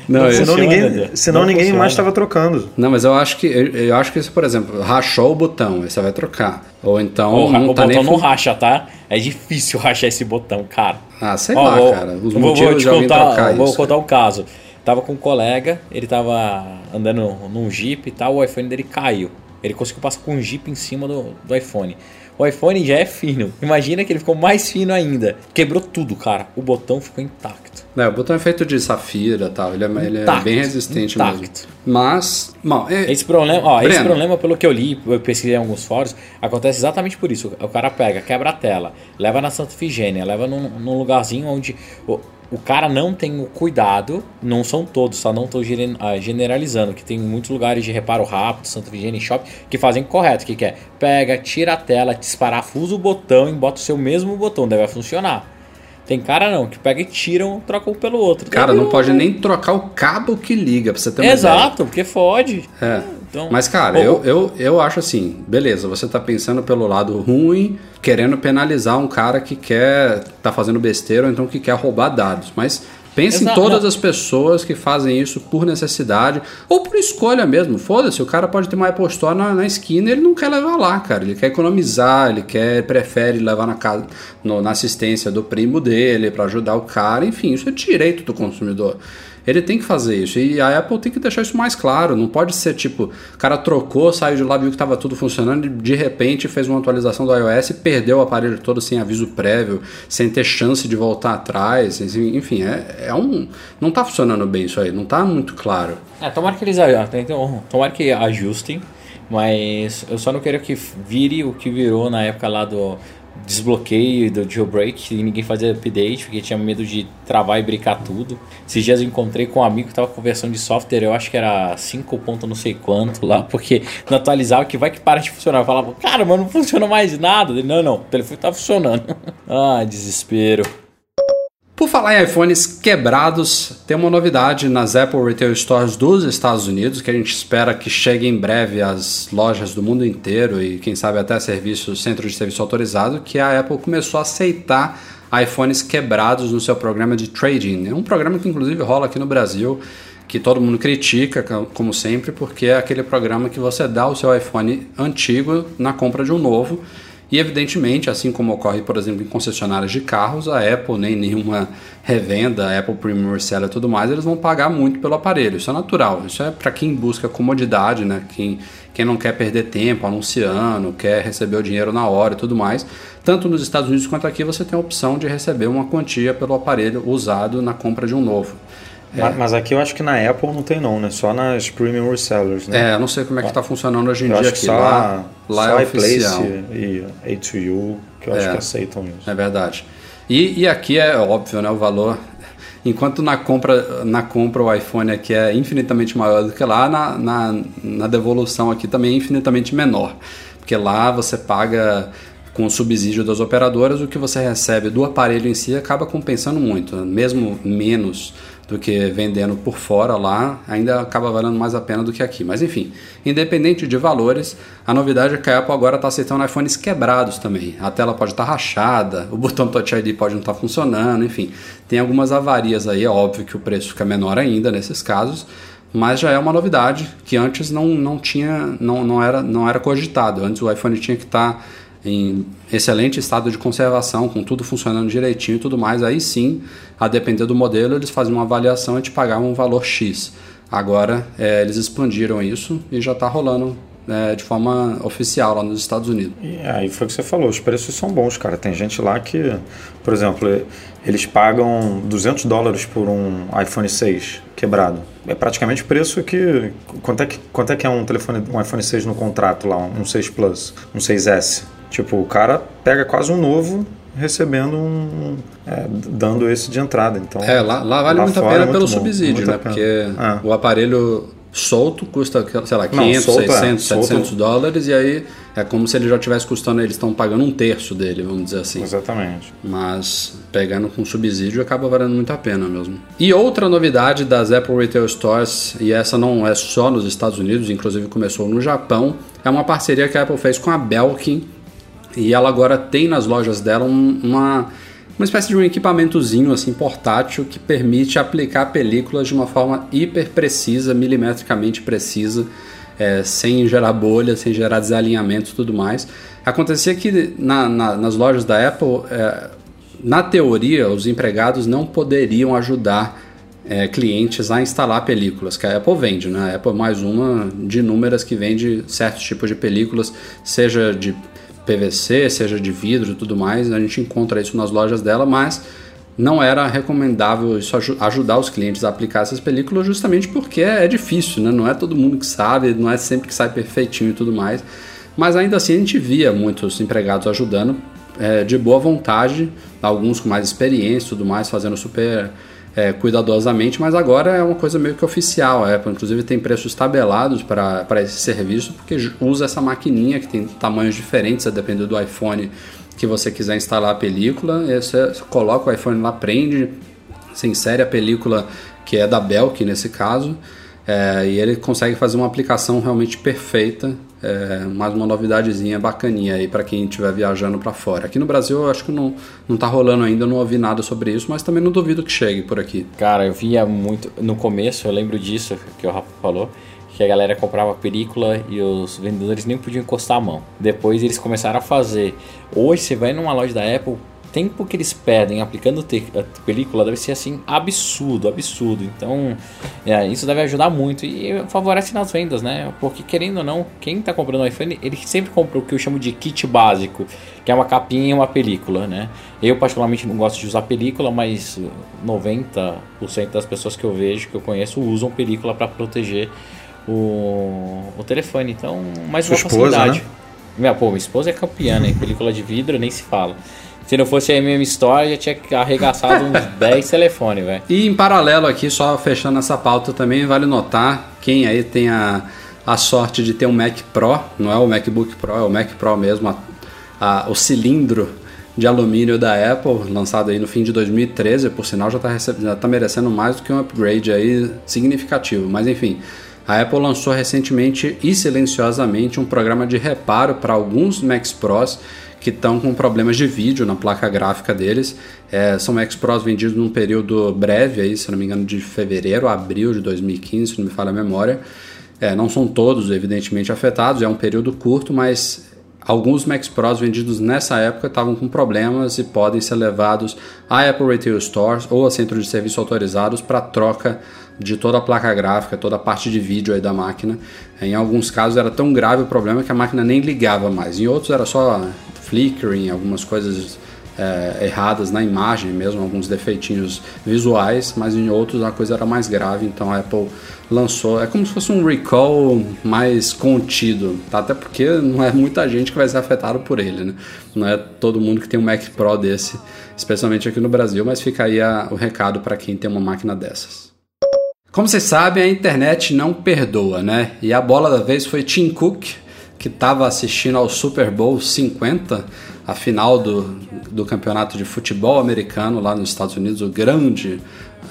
A: Não,
B: Não
C: Senão
B: funciona,
C: ninguém, senão
B: Não
C: ninguém
B: funciona.
C: mais estava trocando.
A: não, mas eu acho que eu, eu acho que isso, por exemplo, rachou o botão, aí você vai trocar. Ou então
B: o
A: não
B: o
A: tá nem
B: botão não
A: fun-
B: racha, tá? É difícil rachar esse botão, cara.
A: Ah, sei
B: Ó,
A: lá,
B: vou-
A: cara. Os
B: vou,
A: motivos
B: vou te
A: de alguém
B: contar,
A: trocar
B: vou
A: isso.
B: contar um caso. Tava com um colega, ele tava andando num Jeep e tal, o iPhone dele caiu. Ele conseguiu passar com um Jeep em cima do, do iPhone. O iPhone já é fino. Imagina que ele ficou mais fino ainda. Quebrou tudo, cara. O botão ficou intacto.
A: É, o botão é feito de safira e tal, ele é, ele é bem resistente
B: intacto.
A: mesmo. Mas, bom, é-
B: Esse problema, ó, esse
A: Breno.
B: problema, pelo que eu li, eu pesquisei em alguns fóruns, acontece exatamente por isso. O cara pega, quebra a tela, leva na Santa Efigênia, leva num, num lugarzinho onde o, cara não tem o cuidado, não são todos, tá? Não estou generalizando, que tem muitos lugares de reparo rápido, Santa e shopping, que fazem correto, que, que é? Pega, tira a tela, desparafusa o botão e bota o seu mesmo botão, vai funcionar. Tem cara não, que pega e tira um, troca um pelo outro.
A: cara, não pode nem trocar o cabo que liga, pra você ter uma ideia.
B: Exato, porque fode.
A: É.
B: Então,
A: Mas, cara, eu, eu, eu acho assim, beleza, você tá pensando pelo lado ruim, querendo penalizar um cara que quer tá fazendo besteira ou então que quer roubar dados. Mas pense em
B: Exato,
A: todas
B: não.
A: as pessoas que fazem isso por necessidade ou por escolha mesmo. Foda-se, o cara pode ter uma Apple Store na, na esquina e ele não quer levar lá, cara. Ele quer economizar, ele quer, prefere levar na casa, no- na assistência do primo dele para ajudar o cara. Enfim, isso é direito do consumidor. Ele tem que fazer isso. E a Apple tem que deixar isso mais claro. Não pode ser tipo, o cara trocou, saiu de lá, viu que estava tudo funcionando e de repente fez uma atualização do iOS e perdeu o aparelho todo sem aviso prévio, sem ter chance de voltar atrás. Enfim, é, é um. Não tá funcionando bem isso aí, não tá muito claro.
B: É, tomara que eles tomara que ajustem, mas eu só não quero que vire o que virou na época lá do desbloqueio do jailbreak e ninguém fazia update porque tinha medo de travar e brincar tudo. Esses dias eu encontrei com um amigo que tava com versão de software, eu acho que era 5 ponto não sei quanto lá, porque não atualizava que vai que para de funcionar. Eu falava, cara, mas não funciona mais nada. Ele, não, não, o telefone tá funcionando. ah, desespero.
A: Por falar em iPhones quebrados, tem uma novidade nas Apple Retail Stores dos Estados Unidos que a gente espera que chegue em breve às lojas do mundo inteiro e quem sabe até serviços, centro de serviço autorizado, que a Apple começou a aceitar iPhones quebrados no seu programa de trading. É um programa que inclusive rola aqui no Brasil, que todo mundo critica, como sempre, porque é aquele programa que você dá o seu iPhone antigo na compra de um novo. E evidentemente, assim como ocorre, por exemplo, em concessionárias de carros, a Apple nem nenhuma revenda, Apple Premium Reseller e tudo mais, eles vão pagar muito pelo aparelho. Isso é natural. Isso é para quem busca comodidade, né? Quem, quem não quer perder tempo anunciando, quer receber o dinheiro na hora e tudo mais. Tanto nos Estados Unidos quanto aqui você tem a opção de receber uma quantia pelo aparelho usado na compra de um novo.
C: Mas, mas aqui eu acho que na Apple não tem não, né? Só nas premium resellers, né?
A: É, eu não sei como é que está funcionando hoje em
C: eu
A: dia
C: acho
A: aqui.
C: só,
A: lá lá
C: só
A: é oficial.
C: e A2U que eu acho
A: É.
C: que aceitam isso.
A: É verdade. E, e aqui é óbvio, né, o valor. Enquanto na compra, na compra o iPhone aqui é infinitamente maior do que lá, na, na, na devolução aqui também é infinitamente menor. Porque lá você paga com o subsídio das operadoras, o que você recebe do aparelho em si acaba compensando muito, mesmo menos do que vendendo por fora lá, ainda acaba valendo mais a pena do que aqui. Mas enfim, independente de valores, a novidade é que a Apple agora está aceitando iPhones quebrados também. A tela pode estar tá rachada, o botão Touch ID pode não estar tá funcionando, enfim. Tem algumas avarias aí, é óbvio que o preço fica menor ainda nesses casos, mas já é uma novidade que antes não, não tinha, não, não, era, não era cogitado. Antes o iPhone tinha que estar tá em excelente estado de conservação, com tudo funcionando direitinho e tudo mais, aí sim, a depender do modelo, eles faziam uma avaliação e te pagavam um valor X. Agora é, eles expandiram isso e já está rolando é, de forma oficial lá nos Estados Unidos.
C: E aí foi o que você falou, os preços são bons, cara. Tem gente lá que, por exemplo, eles pagam 200 dólares por um iPhone 6 quebrado. É praticamente o preço que quanto é que quanto é que é um telefone um iPhone 6 no contrato lá, um 6 Plus, um 6S? Tipo, o cara pega quase um novo recebendo um. É, dando esse de entrada. Então,
A: é, lá, lá vale lá muito a pena é pelo subsídio, né? Porque é. o aparelho solto custa, sei lá, 500, Não, solto, 600, é. 700 solto. dólares e aí é como se ele já tivesse custando, eles estão pagando um terço dele, vamos dizer assim.
C: Exatamente.
A: Mas pegando com subsídio acaba valendo muito a pena mesmo. E outra novidade das Apple Retail Stores, e essa não é só nos Estados Unidos, inclusive começou no Japão, é uma parceria que a Apple fez com a Belkin e ela agora tem nas lojas dela uma, uma espécie de um equipamentozinho assim portátil que permite aplicar películas de uma forma hiper precisa, milimetricamente precisa, é, sem gerar bolha, sem gerar desalinhamento e tudo mais. Acontecia que na, na, nas lojas da Apple, é, na teoria, os empregados não poderiam ajudar é, clientes a instalar películas que a Apple vende. Né? A Apple é mais uma de inúmeras que vende certos tipos de películas, seja de PVC, seja de vidro e tudo mais, a gente encontra isso nas lojas dela, mas não era recomendável isso ajudar os clientes a aplicar essas películas justamente porque é difícil, né? não é todo mundo que sabe, não é sempre que sai perfeitinho e tudo mais, mas ainda assim a gente via muitos empregados ajudando é, de boa vontade, alguns com mais experiência e tudo mais, fazendo super é, cuidadosamente, mas agora é uma coisa meio que oficial. A Apple, inclusive, tem preços tabelados para esse serviço, porque usa essa maquininha que tem tamanhos diferentes, a depender do iPhone que você quiser instalar a película. Você coloca o iPhone lá, prende, você insere a película que é da Belk nesse caso, é, e ele consegue fazer uma aplicação realmente perfeita é, mais uma novidadezinha bacaninha aí para quem estiver viajando para fora. Aqui no Brasil eu acho que não, não tá rolando ainda, não ouvi nada sobre isso, mas também não duvido que chegue por aqui.
B: Cara, eu via muito. No começo, eu lembro disso que o Rafa falou que a galera comprava película e os vendedores nem podiam encostar a mão. Depois eles começaram a fazer. Hoje você vai numa loja da Apple, tempo que eles perdem aplicando a película deve ser assim absurdo, absurdo. Então, é, isso deve ajudar muito e favorece nas vendas, né? Porque querendo ou não, quem está comprando o iPhone, ele sempre compra o que eu chamo de kit básico, que é uma capinha e uma película, né? Eu particularmente não gosto de usar película, mas 90% das pessoas que eu vejo, que eu conheço, usam película para proteger o, o telefone. Então, mais uma facilidade. Esposa, né? Minha, pô, minha esposa é campeã, né? Película de vidro nem se fala. Se não fosse a MM Store, já tinha arregaçado uns 10 telefones, velho.
A: E em paralelo aqui, só fechando essa pauta também, vale notar, quem aí tem a, a sorte de ter um Mac Pro, não é o MacBook Pro, é o Mac Pro mesmo, a, a, o cilindro de alumínio da Apple, lançado aí no fim de 2013, por sinal já está tá merecendo mais do que um upgrade aí significativo, mas enfim... A Apple lançou recentemente e silenciosamente um programa de reparo para alguns Macs Pros que estão com problemas de vídeo na placa gráfica deles. É, são Macs Pros vendidos num período breve, aí, se não me engano, de fevereiro a abril de 2015, se não me falha a memória. É, não são todos, evidentemente, afetados, é um período curto, mas alguns Macs Pros vendidos nessa época estavam com problemas e podem ser levados a Apple Retail Stores ou a centros de serviço autorizados para troca de toda a placa gráfica, toda a parte de vídeo da máquina. Em alguns casos era tão grave o problema que a máquina nem ligava mais. Em outros era só flickering, algumas coisas é, erradas na imagem mesmo, alguns defeitinhos visuais, mas em outros a coisa era mais grave, então a Apple lançou, é como se fosse um recall mais contido, tá? até porque não é muita gente que vai ser afetado por ele, né? Não é todo mundo que tem um Mac Pro desse, especialmente aqui no Brasil, mas fica aí a, o recado para quem tem uma máquina dessas. Como vocês sabem, a internet não perdoa, né? E a bola da vez foi Tim Cook, que estava assistindo ao Super Bowl 50, a final do, do campeonato de futebol americano lá nos Estados Unidos, o grande,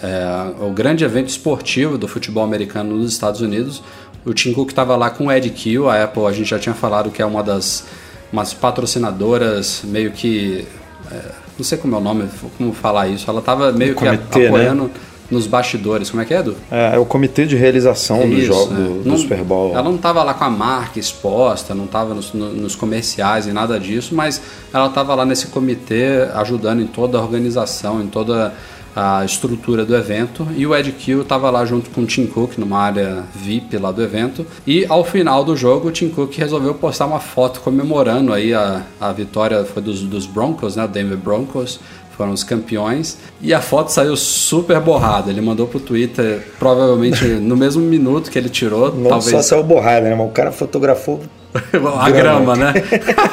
A: é, o grande evento esportivo do futebol americano nos Estados Unidos. O Tim Cook estava lá com o Ed Kill, a Apple a gente já tinha falado que é uma das umas patrocinadoras meio que. É, não sei como é o nome, como falar isso. Ela estava meio
C: O
A: que
C: comitê, né?
A: apoiando nos bastidores. Como é que é, Edu?
C: É, é o comitê de realização do
A: Isso,
C: jogo
A: é.
C: do, do
A: Não-
C: Super Bowl.
A: Ela não estava lá com a marca exposta, não estava nos, no- nos comerciais e nada disso, mas ela estava lá nesse comitê ajudando em toda a organização, em toda a estrutura do evento. E o Ed Kill estava lá junto com o Tim Cook numa área VIP lá do evento. E ao final do jogo, o Tim Cook resolveu postar uma foto comemorando aí a, a vitória foi dos, dos Broncos, né? O Denver Broncos foram os campeões. E a foto saiu super borrada. Ele mandou pro Twitter, provavelmente no mesmo minuto que ele tirou,
C: Não só
A: talvez
C: saiu borrada, né? Mas o cara fotografou.
A: a grama, né?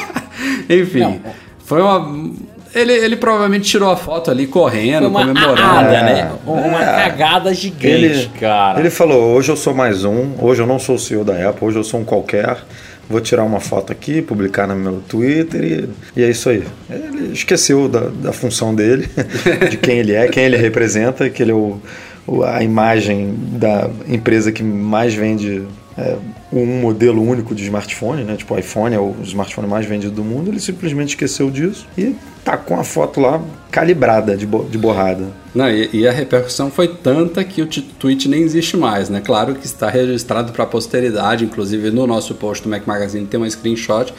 A: Enfim, foi uma. Ele, ele provavelmente tirou a foto ali correndo,
B: uma
A: comemorando.
B: arrada,
C: É.
B: né? Uma
C: É.
B: cagada gigante,
C: Ele,
B: cara.
C: ele falou: hoje eu sou mais um, hoje eu não sou o CEO da Apple, hoje eu sou um qualquer. Vou tirar uma foto aqui, publicar no meu Twitter e, e é isso aí. Ele esqueceu da, da função dele, de quem ele é, quem ele representa, que ele é o, o- a imagem da empresa que mais vende é, um modelo único de smartphone, né? Tipo, o iPhone é o smartphone mais vendido do mundo. Ele simplesmente esqueceu disso e tá com a foto lá calibrada de, bo- de borrada.
A: Não, e, e a repercussão foi tanta que o tweet nem existe mais, né? Claro que está registrado para a posteridade, inclusive no nosso post do Mac Magazine tem um screenshot,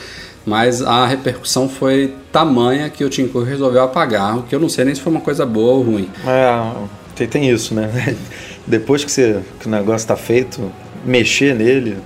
A: mas a repercussão foi tamanha que o Tim Cook resolveu apagar, o que eu não sei nem se foi uma coisa boa ou ruim.
C: É, tem, tem isso, né? Depois que, você, que o negócio está feito, mexer nele,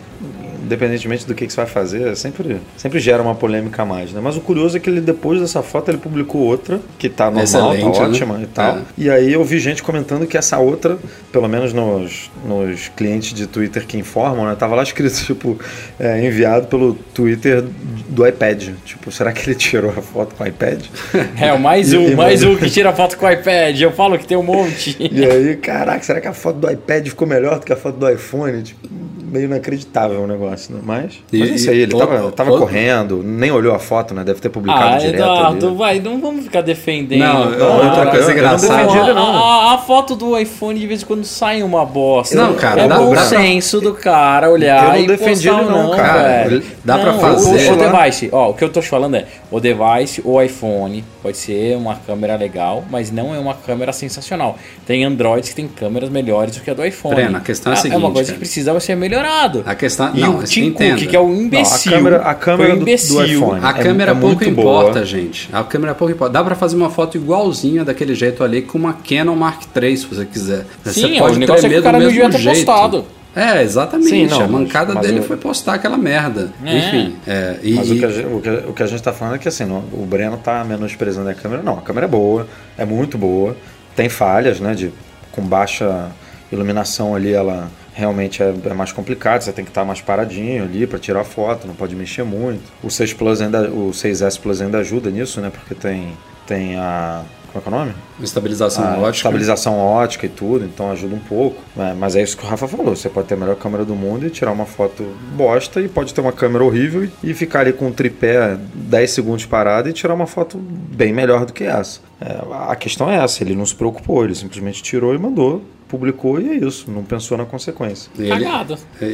C: independentemente do que, que você vai fazer, sempre, sempre gera uma polêmica a mais, né? Mas o curioso é que ele, depois dessa foto, ele publicou outra, que tá normal,
A: Excelente,
C: tá
A: né?
C: ótima e tal.
A: É.
C: E aí eu vi gente comentando que essa outra, pelo menos nos, nos clientes de Twitter que informam, né? Tava lá escrito, tipo, é, enviado pelo Twitter do iPad. Tipo, será que ele tirou a foto com o iPad?
B: É, o mais um,
C: e
B: mais um que tira foto com o iPad. Eu falo que tem um monte.
C: E aí, caraca, será que a foto do iPad ficou melhor do que a foto do iPhone? Tipo, meio inacreditável o negócio, né? Mas,
A: E-
C: mas é isso aí, ele tava,
A: o-
C: tava
A: o-
C: correndo, nem olhou a foto, né? Deve ter publicado
B: Ah,
C: direto
B: Eduardo,
C: ali.
B: vai, não vamos ficar defendendo.
A: Não,
B: cara.
A: outra coisa
C: não
A: engraçada.
C: defendi ele, não.
B: A, a- foto do iPhone de vez em quando sai uma bosta.
A: Não, cara,
B: é
A: dá-
B: bom
A: dá-
B: senso do cara olhar
C: Eu não defendi ele não, cara.
B: velho.
A: Dá pra
B: Não,
A: fazer.
B: O, o device, ó, o que eu tô te falando é, o device, o iPhone, pode ser uma câmera legal, mas não é uma câmera sensacional. Tem Androids que tem câmeras melhores do que a do iPhone.
A: Breno, a questão é a
B: É uma
A: seguinte,
B: coisa
A: cara.
B: que precisa ser melhorado.
A: A questão.
B: E
A: não,
B: o Tim
A: entenda.
B: Cook, que é um imbecil.
C: Não, a câmera- a câmera
B: foi um
C: do- do
B: imbecil.
C: iPhone.
A: A
C: É-
A: câmera
C: é
A: pouco
C: muito
A: importa,
C: boa.
A: gente. A câmera pouco importa. Dá pra fazer uma foto igualzinha daquele jeito ali com uma Canon Mark III, se você quiser.
B: Sim,
A: você
B: o negócio é que o cara não devia ter postado.
A: É, exatamente.
C: Sim, não,
A: a mancada
C: mas- mas
A: dele
C: eu-
A: foi postar aquela merda.
B: É.
A: Enfim, é, e,
C: Mas o
A: e-
C: que, a gente, o, que, o que a gente tá falando é que assim, não, o Breno tá menosprezando a câmera. Não, a câmera é boa, é muito boa. Tem falhas, né? De, com baixa iluminação ali, ela realmente é, é mais complicado. Você tem que estar mais paradinho ali para tirar foto, não pode mexer muito. O 6 Plus ainda, o 6S Plus ainda ajuda nisso, né? Porque tem, tem a. Como é que é o nome?
A: estabilização
C: a
A: ótica.
C: estabilização ótica e tudo, então ajuda um pouco. né? Mas é isso que o Rafa falou: você pode ter a melhor câmera do mundo e tirar uma foto bosta, e pode ter uma câmera horrível e- ficar ali com um tripé 10 segundos parado e tirar uma foto bem melhor do que essa. É, a questão é essa: ele não se preocupou, ele simplesmente tirou e mandou, publicou e é isso, não pensou na consequência.
A: E ele-.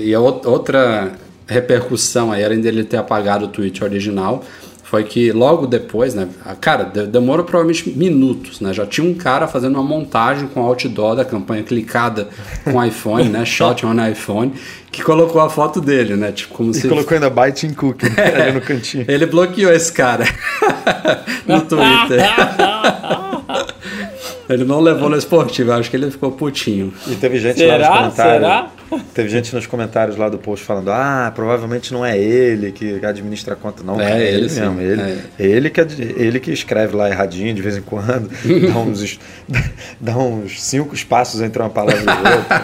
A: E a ou- outra repercussão aí, além dele ter apagado o tweet original, foi que logo depois, né? Cara, de- demorou provavelmente minutos, né? Já tinha um cara fazendo uma montagem com o outdoor da campanha clicada com iPhone, né? Shot on iPhone, que colocou a foto dele, né? Tipo, como
C: E
A: se.
C: colocou ainda Byte in Cook ali no cantinho.
A: Ele bloqueou esse cara no Twitter. Ele não levou no esportivo, eu acho que ele ficou putinho.
C: E teve gente lá nos
B: Será?
C: comentários.
B: Será?
C: Teve gente nos comentários lá do post falando: ah, provavelmente não é ele que administra a conta. Não,
A: É,
C: cara, é
A: ele
C: ele
A: sim,
C: mesmo. Ele,
A: é.
C: ele, que, ele que escreve lá erradinho de vez em quando, dá, uns, dá uns cinco espaços entre uma palavra e outra.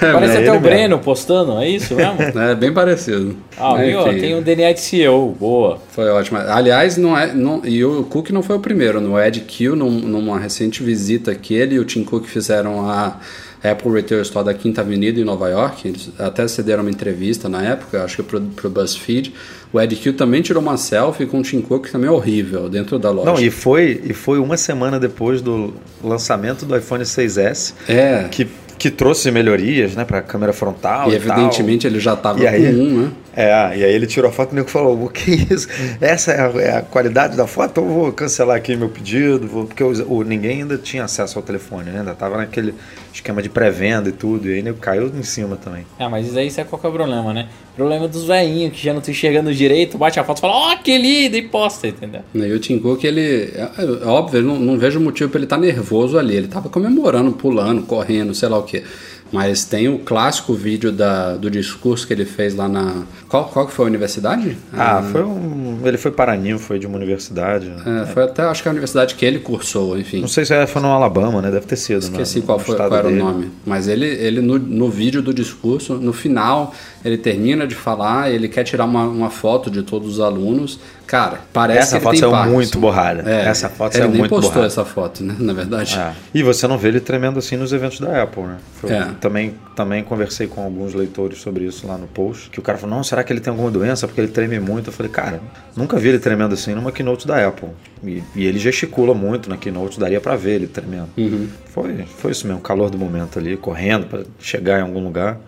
B: Parece
C: É
B: até o Breno
C: mesmo.
B: postando, é isso mesmo?
A: É bem parecido.
B: Ah, viu? Tem um DNA de CEO, boa.
A: Foi ótimo. Aliás, não é, não, e o Cook não foi o primeiro. No Ed Kill, num- numa recente visita que ele e o Tim Cook fizeram a Apple Retail Store da Quinta Avenida em Nova York. Eles até cederam uma entrevista na época, acho que pro, pro BuzzFeed. O Ed Hill também tirou uma selfie com o Tim Cook, que também é horrível, dentro da loja.
C: Não, e foi, e foi uma semana depois do lançamento do iPhone 6S
A: É.
C: que, que trouxe melhorias né, para a câmera frontal.
A: E
C: E, tal.
A: evidentemente ele já estava
C: E aí-
A: com um, né?
C: É, e aí ele tirou a foto e o nego falou: O que é isso? Essa é a, é a qualidade da foto? Eu vou cancelar aqui meu pedido, vou- porque o, o- ninguém ainda tinha acesso ao telefone, né? Ainda tava naquele esquema de pré-venda e tudo, e aí o nego caiu em cima também.
B: Ah, mas isso aí isso é qual que é o problema, né? Problema dos velhinhos que já não estão enxergando direito, bate a foto e fala, ó, que lindo, e posta, entendeu?
A: E o Tim Cook, ele. É, é óbvio, eu não, não vejo motivo para ele estar nervoso ali. Ele tava comemorando, pulando, correndo, sei lá o quê. Mas tem o clássico vídeo da, do discurso que ele fez lá na. Qual, qual que foi a universidade?
C: Ah, foi um. Ele foi paraninho, foi de uma universidade. né?
A: É, foi até, acho que a universidade que ele cursou, enfim.
C: Não sei se foi no Alabama, né? Deve ter sido.
A: Esqueci
C: no,
A: qual,
C: no
A: foi, qual era
C: dele.
A: o nome. Mas ele, ele no, no vídeo do discurso, no final, ele termina de falar, ele quer tirar uma, uma foto de todos os alunos. Cara, parece
C: Essa
A: que ele
C: foto
A: tem
C: saiu
A: Parkinson.
C: muito borrada.
A: É,
C: Essa foto
A: ele
C: saiu
A: nem
C: muito
A: postou
C: borrada.
A: essa foto, né? Na verdade.
C: É. E você não vê ele tremendo assim nos eventos da Apple, né?
A: É.
C: também, também conversei com alguns leitores sobre isso lá no post. Que o cara falou: Não, será que ele tem alguma doença? Porque ele treme muito. Eu falei: Cara, nunca vi ele tremendo assim numa keynote da Apple. E, e ele gesticula muito na keynote, daria pra ver ele tremendo.
A: Uhum.
C: Foi, foi isso mesmo, o calor do momento ali, correndo pra chegar em algum lugar.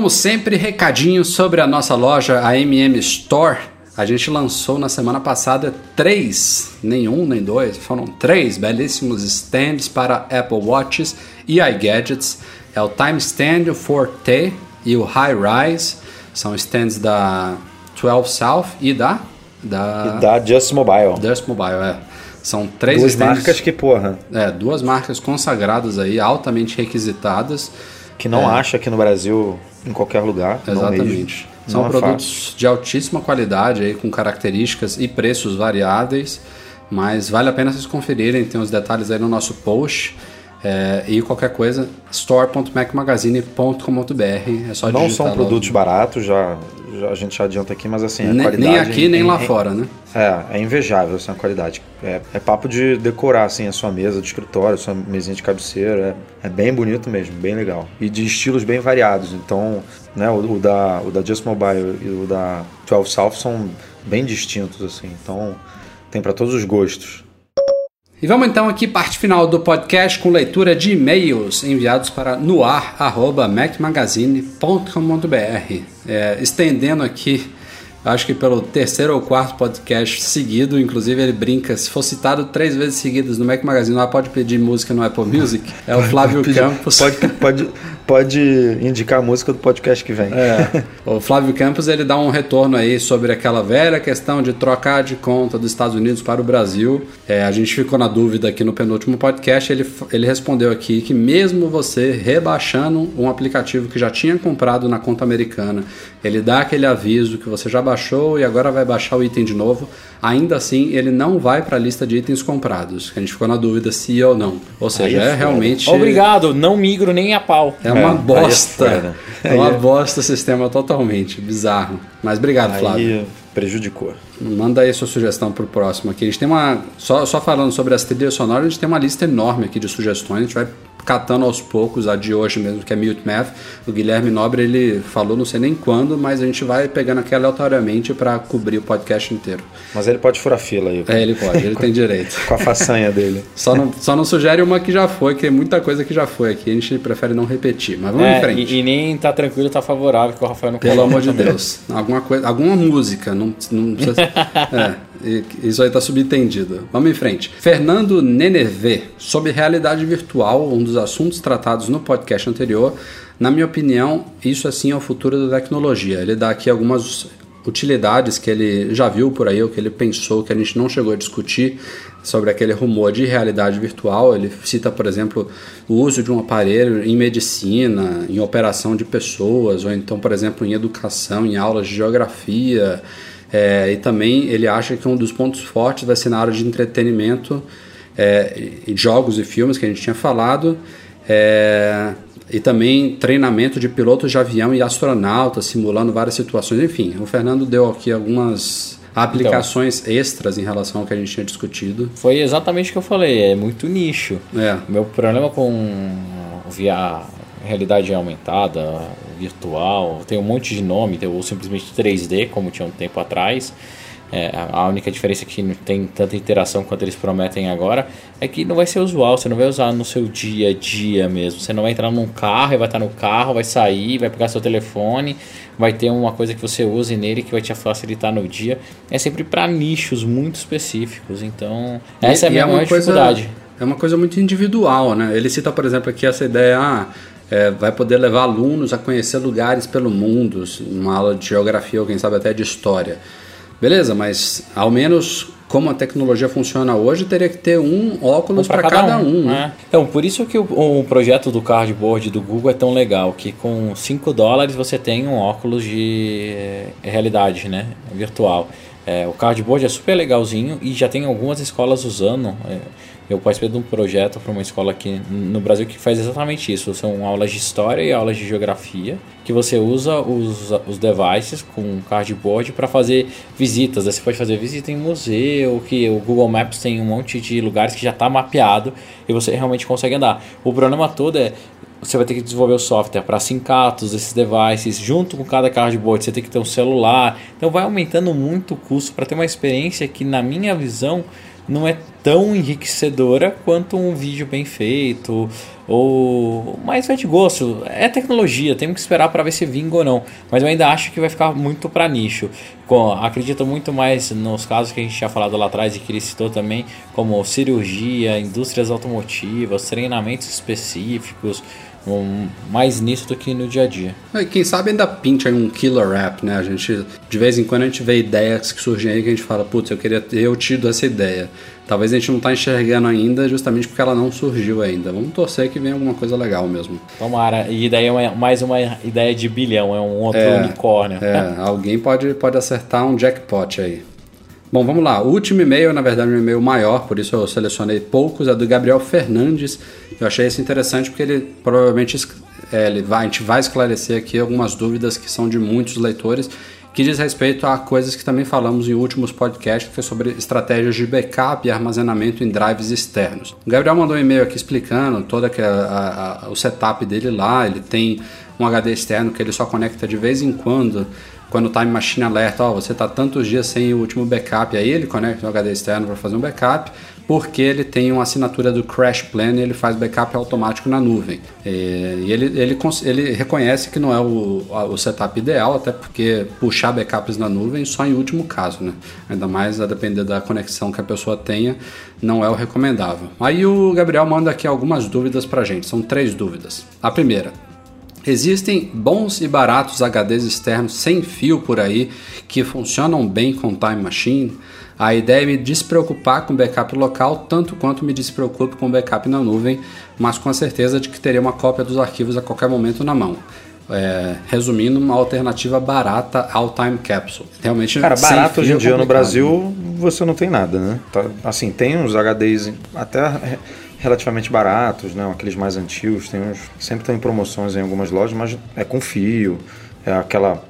A: Como sempre, recadinho sobre a nossa loja, a MM Store. A gente lançou na semana passada três, nem um nem dois, foram três belíssimos stands para Apple Watches e iGadgets. É o Time Stand, o Forte e o High Rise. São stands da 12 South e da, da,
C: E da Just Mobile.
A: Dust Mobile. É. São três
C: Duas
A: stands,
C: marcas que, porra,
A: é, duas marcas consagradas aí, altamente requisitadas.
C: Que não acha aqui no Brasil em qualquer lugar.
A: Exatamente. São
C: Não é
A: produtos de altíssima qualidade, aí, com características e preços variáveis, mas vale a pena vocês conferirem, tem os detalhes aí no nosso post. É, e qualquer coisa, store.macmagazine.com.br. É só
C: Não são produtos baratos, já- a gente já adianta aqui, mas assim, a
A: Nem,
C: qualidade...
A: nem aqui, nem
C: em-
A: lá fora, né?
C: É, é invejável assim, a qualidade. É, é papo de decorar assim, a sua mesa de escritório, sua mesinha de cabeceira. É, é bem bonito mesmo, bem legal. E de estilos bem variados. Então, né, o, o da, o da Just Mobile e o da 12 South são bem distintos. assim. Então, tem para todos os gostos.
A: E vamos então aqui, parte final do podcast, com leitura de e-mails enviados para noar.macmagazine.com.br. É, estendendo aqui, acho que pelo terceiro ou quarto podcast seguido, inclusive ele brinca, se for citado três vezes seguidas no Mac Magazine, lá pode pedir música no Apple Music, é o Flávio Campos.
C: Pode, pode, pode indicar a música do podcast que vem.
A: É, o Flávio Campos ele dá um retorno aí sobre aquela velha questão de trocar de conta dos Estados Unidos para o Brasil. É, a gente ficou na dúvida aqui no penúltimo podcast. Ele, ele respondeu aqui que mesmo você rebaixando um aplicativo que já tinha comprado na conta americana, ele dá aquele aviso que você já baixou e agora vai baixar o item de novo. Ainda assim, ele não vai para a lista de itens comprados. A gente ficou na dúvida se ou não. Ou seja,
C: Aí é
A: é, realmente.
B: Obrigado, não migro nem a pau.
A: É uma
C: É, é
A: bosta.
C: foda.
A: É, uma
C: Aí é-
A: bosta o sistema totalmente. Bizarro. Mas obrigado, Flávio.
C: Aí prejudicou.
A: Manda aí sua sugestão pro próximo aqui. A gente tem uma. Só, só falando sobre as trilhas sonoras, a gente tem uma lista enorme aqui de sugestões. A gente vai catando aos poucos, a de hoje mesmo, que é Mute Math. O Guilherme Nobre ele falou não sei nem quando, mas a gente vai pegando aqui aleatoriamente para cobrir o podcast inteiro.
C: Mas ele pode furar fila aí.
A: É, ele pode, ele tem direito.
C: Com a façanha dele.
A: Só não, só não sugere uma que já foi, que tem muita coisa que já foi aqui. A gente prefere não repetir. Mas vamos em
B: É,
A: frente.
B: e, e nem tá tranquilo, tá favorável que o Rafael não
A: Pelo amor de. Deus. Alguma coisa, alguma música, não, não precisa. é, isso aí tá subentendido. Vamos em frente. Fernando Nenevê, sobre realidade virtual, um dos assuntos tratados no podcast anterior. Na minha opinião, isso assim é o futuro da tecnologia. Ele dá aqui algumas utilidades que ele já viu por aí, ou que ele pensou que a gente não chegou a discutir sobre aquele rumor de realidade virtual. Ele cita, por exemplo, o uso de um aparelho em medicina, em operação de pessoas, ou então, por exemplo, em educação, em aulas de geografia. É, e também ele acha que um dos pontos fortes vai ser na área de entretenimento, é, jogos e filmes que a gente tinha falado. É, e também treinamento de pilotos de avião e astronautas, simulando várias situações. Enfim, o Fernando deu aqui algumas aplicações extras em relação ao que a gente tinha discutido.
B: Foi exatamente o que eu falei, é muito nicho.
A: É,
B: meu problema com via realidade aumentada, virtual, tem um monte de nome, ou simplesmente 3D, como tinha um tempo atrás. É, a única diferença é que não tem tanta interação quanto eles prometem agora é que não vai ser usual, você não vai usar no seu dia a dia mesmo. Você não vai entrar num carro e vai estar no carro, vai sair, vai pegar seu telefone, vai ter uma coisa que você use nele que vai te facilitar no dia. É sempre para nichos muito específicos, então essa e, é a minha é maior dificuldade.
A: Coisa, é uma coisa muito individual, né? Ele cita, por exemplo, aqui essa ideia, ah, é, vai poder levar alunos a conhecer lugares pelo mundo, uma aula de geografia ou quem sabe até de história. Beleza, mas ao menos como a tecnologia funciona hoje, teria que ter um óculos para cada, cada, um. um né?
B: é. Então, por isso que o, o, projeto do cardboard do Google é tão legal, que com 5 dólares você tem um óculos de é, realidade né, virtual. É, o cardboard é super legalzinho e já tem algumas escolas usando. É, eu participei de um projeto para uma escola aqui no Brasil que faz exatamente isso. São aulas de história e aulas de geografia que você usa os, os devices com cardboard para fazer visitas. Você pode fazer visita em museu, que o Google Maps tem um monte de lugares que já está mapeado e você realmente consegue andar. O problema todo é você vai ter que desenvolver o software para sincar todos esses devices junto com cada cardboard. Você tem que ter um celular. Então vai aumentando muito o custo para ter uma experiência que, na minha visão, não é tão enriquecedora quanto um vídeo bem feito ou mais vai de gosto. É tecnologia, temos que esperar para ver se vinga ou não. Mas eu ainda acho que vai ficar muito para nicho. Com, acredito muito mais nos casos que a gente tinha falado lá atrás e que ele citou também, como cirurgia, indústrias automotivas, treinamentos específicos mais nisso do que no dia a dia.
A: É, quem sabe ainda pinte aí um killer app, né? A gente, de vez em quando a gente vê ideias que surgem aí que a gente fala, putz, eu queria ter eu tido essa ideia. Talvez a gente não está enxergando ainda justamente porque ela não surgiu ainda. Vamos torcer que venha alguma coisa legal mesmo.
B: Tomara. E daí é uma, mais uma ideia de bilhão, é um outro é, unicórnio.
A: É, alguém pode, pode acertar um jackpot aí. Bom, vamos lá. O último e-mail, na verdade, é um e-mail maior, por isso eu selecionei poucos, é do Gabriel Fernandes. Eu achei isso interessante porque ele provavelmente é, ele vai, a gente vai esclarecer aqui algumas dúvidas que são de muitos leitores, que diz respeito a coisas que também falamos em últimos podcasts, que foi sobre estratégias de backup e armazenamento em drives externos. O Gabriel mandou um e-mail aqui explicando todo a, a, a, o setup dele lá. Ele tem um HD externo que ele só conecta de vez em quando quando o Time Machine alerta, ó, oh, você está tantos dias sem o último backup, aí ele conecta o HD externo para fazer um backup, porque ele tem uma assinatura do Crash Plan e ele faz backup automático na nuvem. E ele, ele, ele reconhece que não é o, o setup ideal, até porque puxar backups na nuvem só em último caso, né? Ainda mais a depender da conexão que a pessoa tenha, não é o recomendável. Aí o Gabriel manda aqui algumas dúvidas para gente, são três dúvidas. A primeira, Existem bons e baratos HDs externos sem fio por aí que funcionam bem com Time Machine. A ideia é me despreocupar com backup local tanto quanto me despreocupo com backup na nuvem, mas com a certeza de que terei uma cópia dos arquivos a qualquer momento na mão. É, resumindo, uma alternativa barata ao Time Capsule. Realmente,
C: Cara, barato hoje em dia no Brasil você não tem nada, né? Tá, assim, tem uns HDs até relativamente baratos, né? Aqueles mais antigos, tem uns, sempre estão em promoções em algumas lojas, mas é com fio, é aquela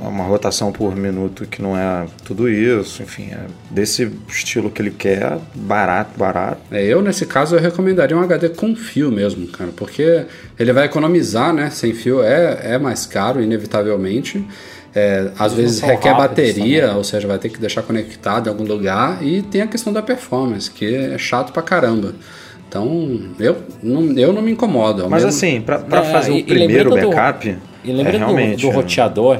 C: uma rotação por minuto que não é tudo isso, enfim, é desse estilo que ele quer, barato, barato.
A: É, eu nesse caso eu recomendaria um HD com fio mesmo, cara, porque ele vai economizar, né? Sem fio é, é mais caro, inevitavelmente. É, às vezes requer bateria, também. ou seja, vai ter que deixar conectado em algum lugar, e tem a questão da performance, que é chato pra caramba. Então, eu não, eu não me incomodo.
C: Mas mesmo... assim, para é, fazer o primeiro backup.
B: Do, e lembra é, do, do, roteador,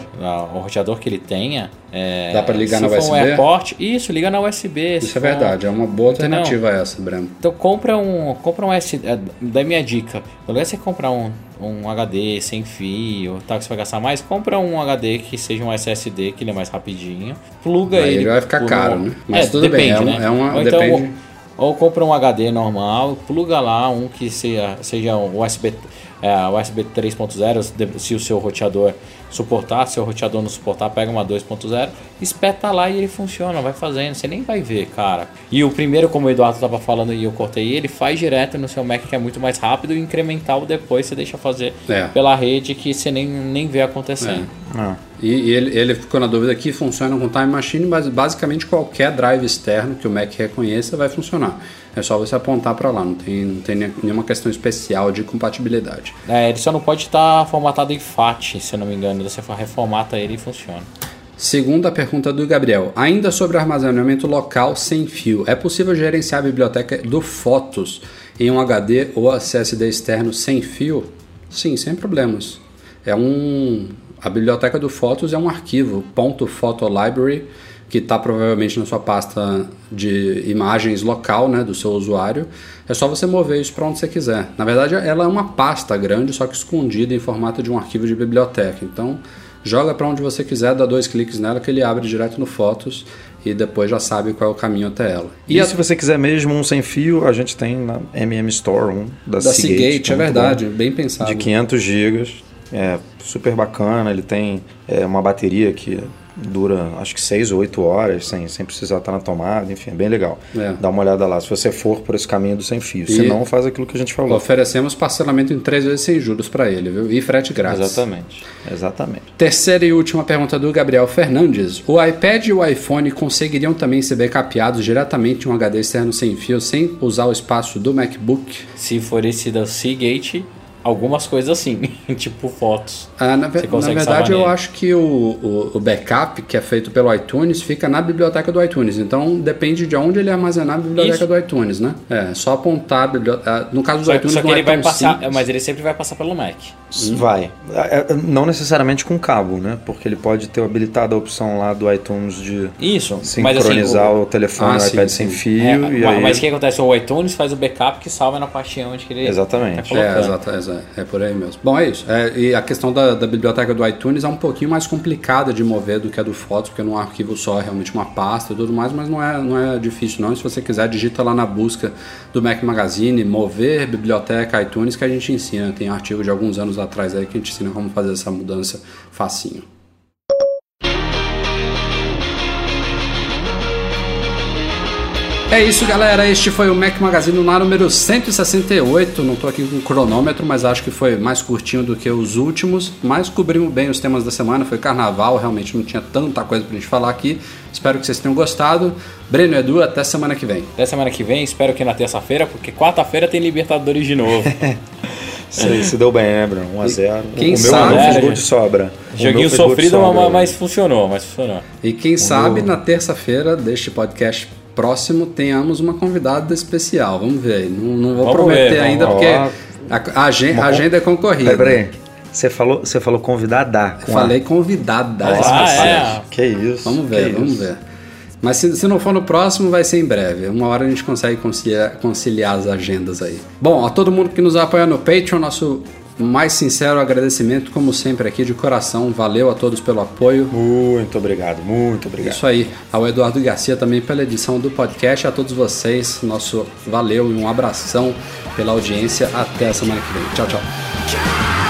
B: o roteador que ele tenha. É,
A: Dá para ligar na USB? Um
B: AirPort, isso, liga na USB.
A: Isso é verdade, é uma boa alternativa Entendeu? essa, Breno.
B: Então compra um, compra um SD, é, da minha dica. Quando você comprar um, um HD sem fio, tá, que você vai gastar mais, compra um HD que seja um SSD, que ele é mais rapidinho. Pluga Aí ele.
A: Ele vai ficar caro, né? Mas é, tudo depende, bem, é, né? é uma, Ou então, depende...
B: Ou compra um HD normal, pluga lá um que seja, seja um USB, é, USB 3.0, se o seu roteador suportar, se o roteador não suportar, pega uma 2.0, espeta lá e ele funciona, vai fazendo, você nem vai ver, cara. E o primeiro, como o Eduardo estava falando e eu cortei ele, faz direto no seu Mac que é muito mais rápido e incremental depois você deixa fazer é. pela rede que você nem, nem vê acontecendo.
A: É. Ah. E, e ele, ele, ficou na dúvida que funciona com Time Machine, mas basicamente qualquer drive externo que o Mac reconheça vai funcionar. É só você apontar para lá, não tem, não tem nenhuma questão especial de compatibilidade.
B: É, ele só não pode estar formatado em FAT, se eu não me engano. Você reformata ele e funciona.
A: Segunda pergunta do Gabriel. Ainda sobre armazenamento local sem fio, é possível gerenciar a biblioteca do Fotos em um HD ou SSD externo sem fio? Sim, sem problemas. É um, a biblioteca do Fotos é um arquivo .photolibrary que está provavelmente na sua pasta de imagens local né, do seu usuário. É só você mover isso para onde você quiser. Na verdade, ela é uma pasta grande, só que escondida em formato de um arquivo de biblioteca. Então, joga para onde você quiser, dá dois cliques nela que ele abre direto no Fotos e depois já sabe qual é o caminho até ela.
C: E, e a... se você quiser mesmo um sem fio, a gente tem na MM Store um da,
A: da Seagate. Seagate é verdade, bem pensado.
C: De 500 GB, é super bacana, ele tem é, uma bateria que dura acho que 6 ou 8 horas sem, sem precisar estar na tomada, enfim, é bem legal. É. Dá uma olhada lá, se você for por esse caminho do sem fio. Se não, faz aquilo que a gente falou.
A: Oferecemos parcelamento em 3 vezes sem juros para ele, viu? E frete grátis.
C: Exatamente. Exatamente.
A: Terceira e última pergunta do Gabriel Fernandes. O iPad e o iPhone conseguiriam também ser backupados diretamente em um HD externo sem fio, sem usar o espaço do MacBook?
B: Se for esse da Seagate, algumas coisas assim, tipo fotos.
A: Ah, na, ve na verdade, eu acho que o, o, o, backup que é feito pelo iTunes fica na biblioteca do iTunes. Então depende de onde ele armazenar a biblioteca Isso. do iTunes, né? É, só apontar a biblioteca. Ah, no caso do
B: só,
A: iTunes,
B: só que ele
A: é
B: vai passar, simples. Mas ele sempre vai passar pelo Mac.
C: Hum. Vai. É, é, não necessariamente com cabo, né? Porque ele pode ter habilitado a opção lá do iTunes de
B: Isso,
C: sincronizar assim, o, o, telefone ah, o iPad sim, sem sim. fio. É,
B: mas,
C: aí...
B: mas o que acontece? O iTunes faz o backup que salva na pastinha onde ele
C: Exatamente.
B: Tá
A: é, exato, exato. É por aí mesmo. Bom, é isso. É, e a questão da, da, biblioteca do iTunes é um pouquinho mais complicada de mover do que a do Fotos, porque num arquivo só é realmente uma pasta e tudo mais, mas não é, não é difícil não. Se você quiser, digita lá na busca do Mac Magazine, mover biblioteca iTunes, que a gente ensina. Tem artigo de alguns anos atrás aí que a gente ensina como fazer essa mudança facinho. É isso, galera. Este foi o Mac Magazine no número 168. Não estou aqui com cronômetro, mas acho que foi mais curtinho do que os últimos. Mas cobrimos bem os temas da semana. Foi carnaval, realmente não tinha tanta coisa pra gente falar aqui. Espero que vocês tenham gostado. Breno Edu, até semana que vem.
B: Até semana que vem, espero que na terça-feira, porque quarta-feira tem Libertadores de novo.
C: Se deu bem, né, Bruno? 1x0.
A: Quem
C: o
A: sabe,
C: meu fez gol de sobra.
B: Joguinho sofrido, mas, mas funcionou, mas funcionou.
A: E quem o sabe meu... na terça-feira deste podcast próximo tenhamos uma convidada especial. Vamos ver aí. Não, não vou vamos prometer ver, ainda, porque a, a, agenda, a, agenda, é concorrida.
C: Peraí, peraí. Você falou, você falou convidada.
A: Falei convidada.
B: Ah, é.
C: Que isso.
A: Vamos ver, vamos
C: isso.
A: ver. Mas se, se, não for no próximo, vai ser em breve. Uma hora a gente consegue conciliar, conciliar as agendas aí. Bom, a todo mundo que nos apoia no Patreon, nosso mais sincero agradecimento, como sempre, aqui de coração. Valeu a todos pelo apoio.
C: Muito obrigado, muito obrigado.
A: Isso aí. Ao Eduardo Garcia também pela edição do podcast. A todos vocês, nosso valeu e um abração pela audiência. Até a semana que vem. Tchau, tchau.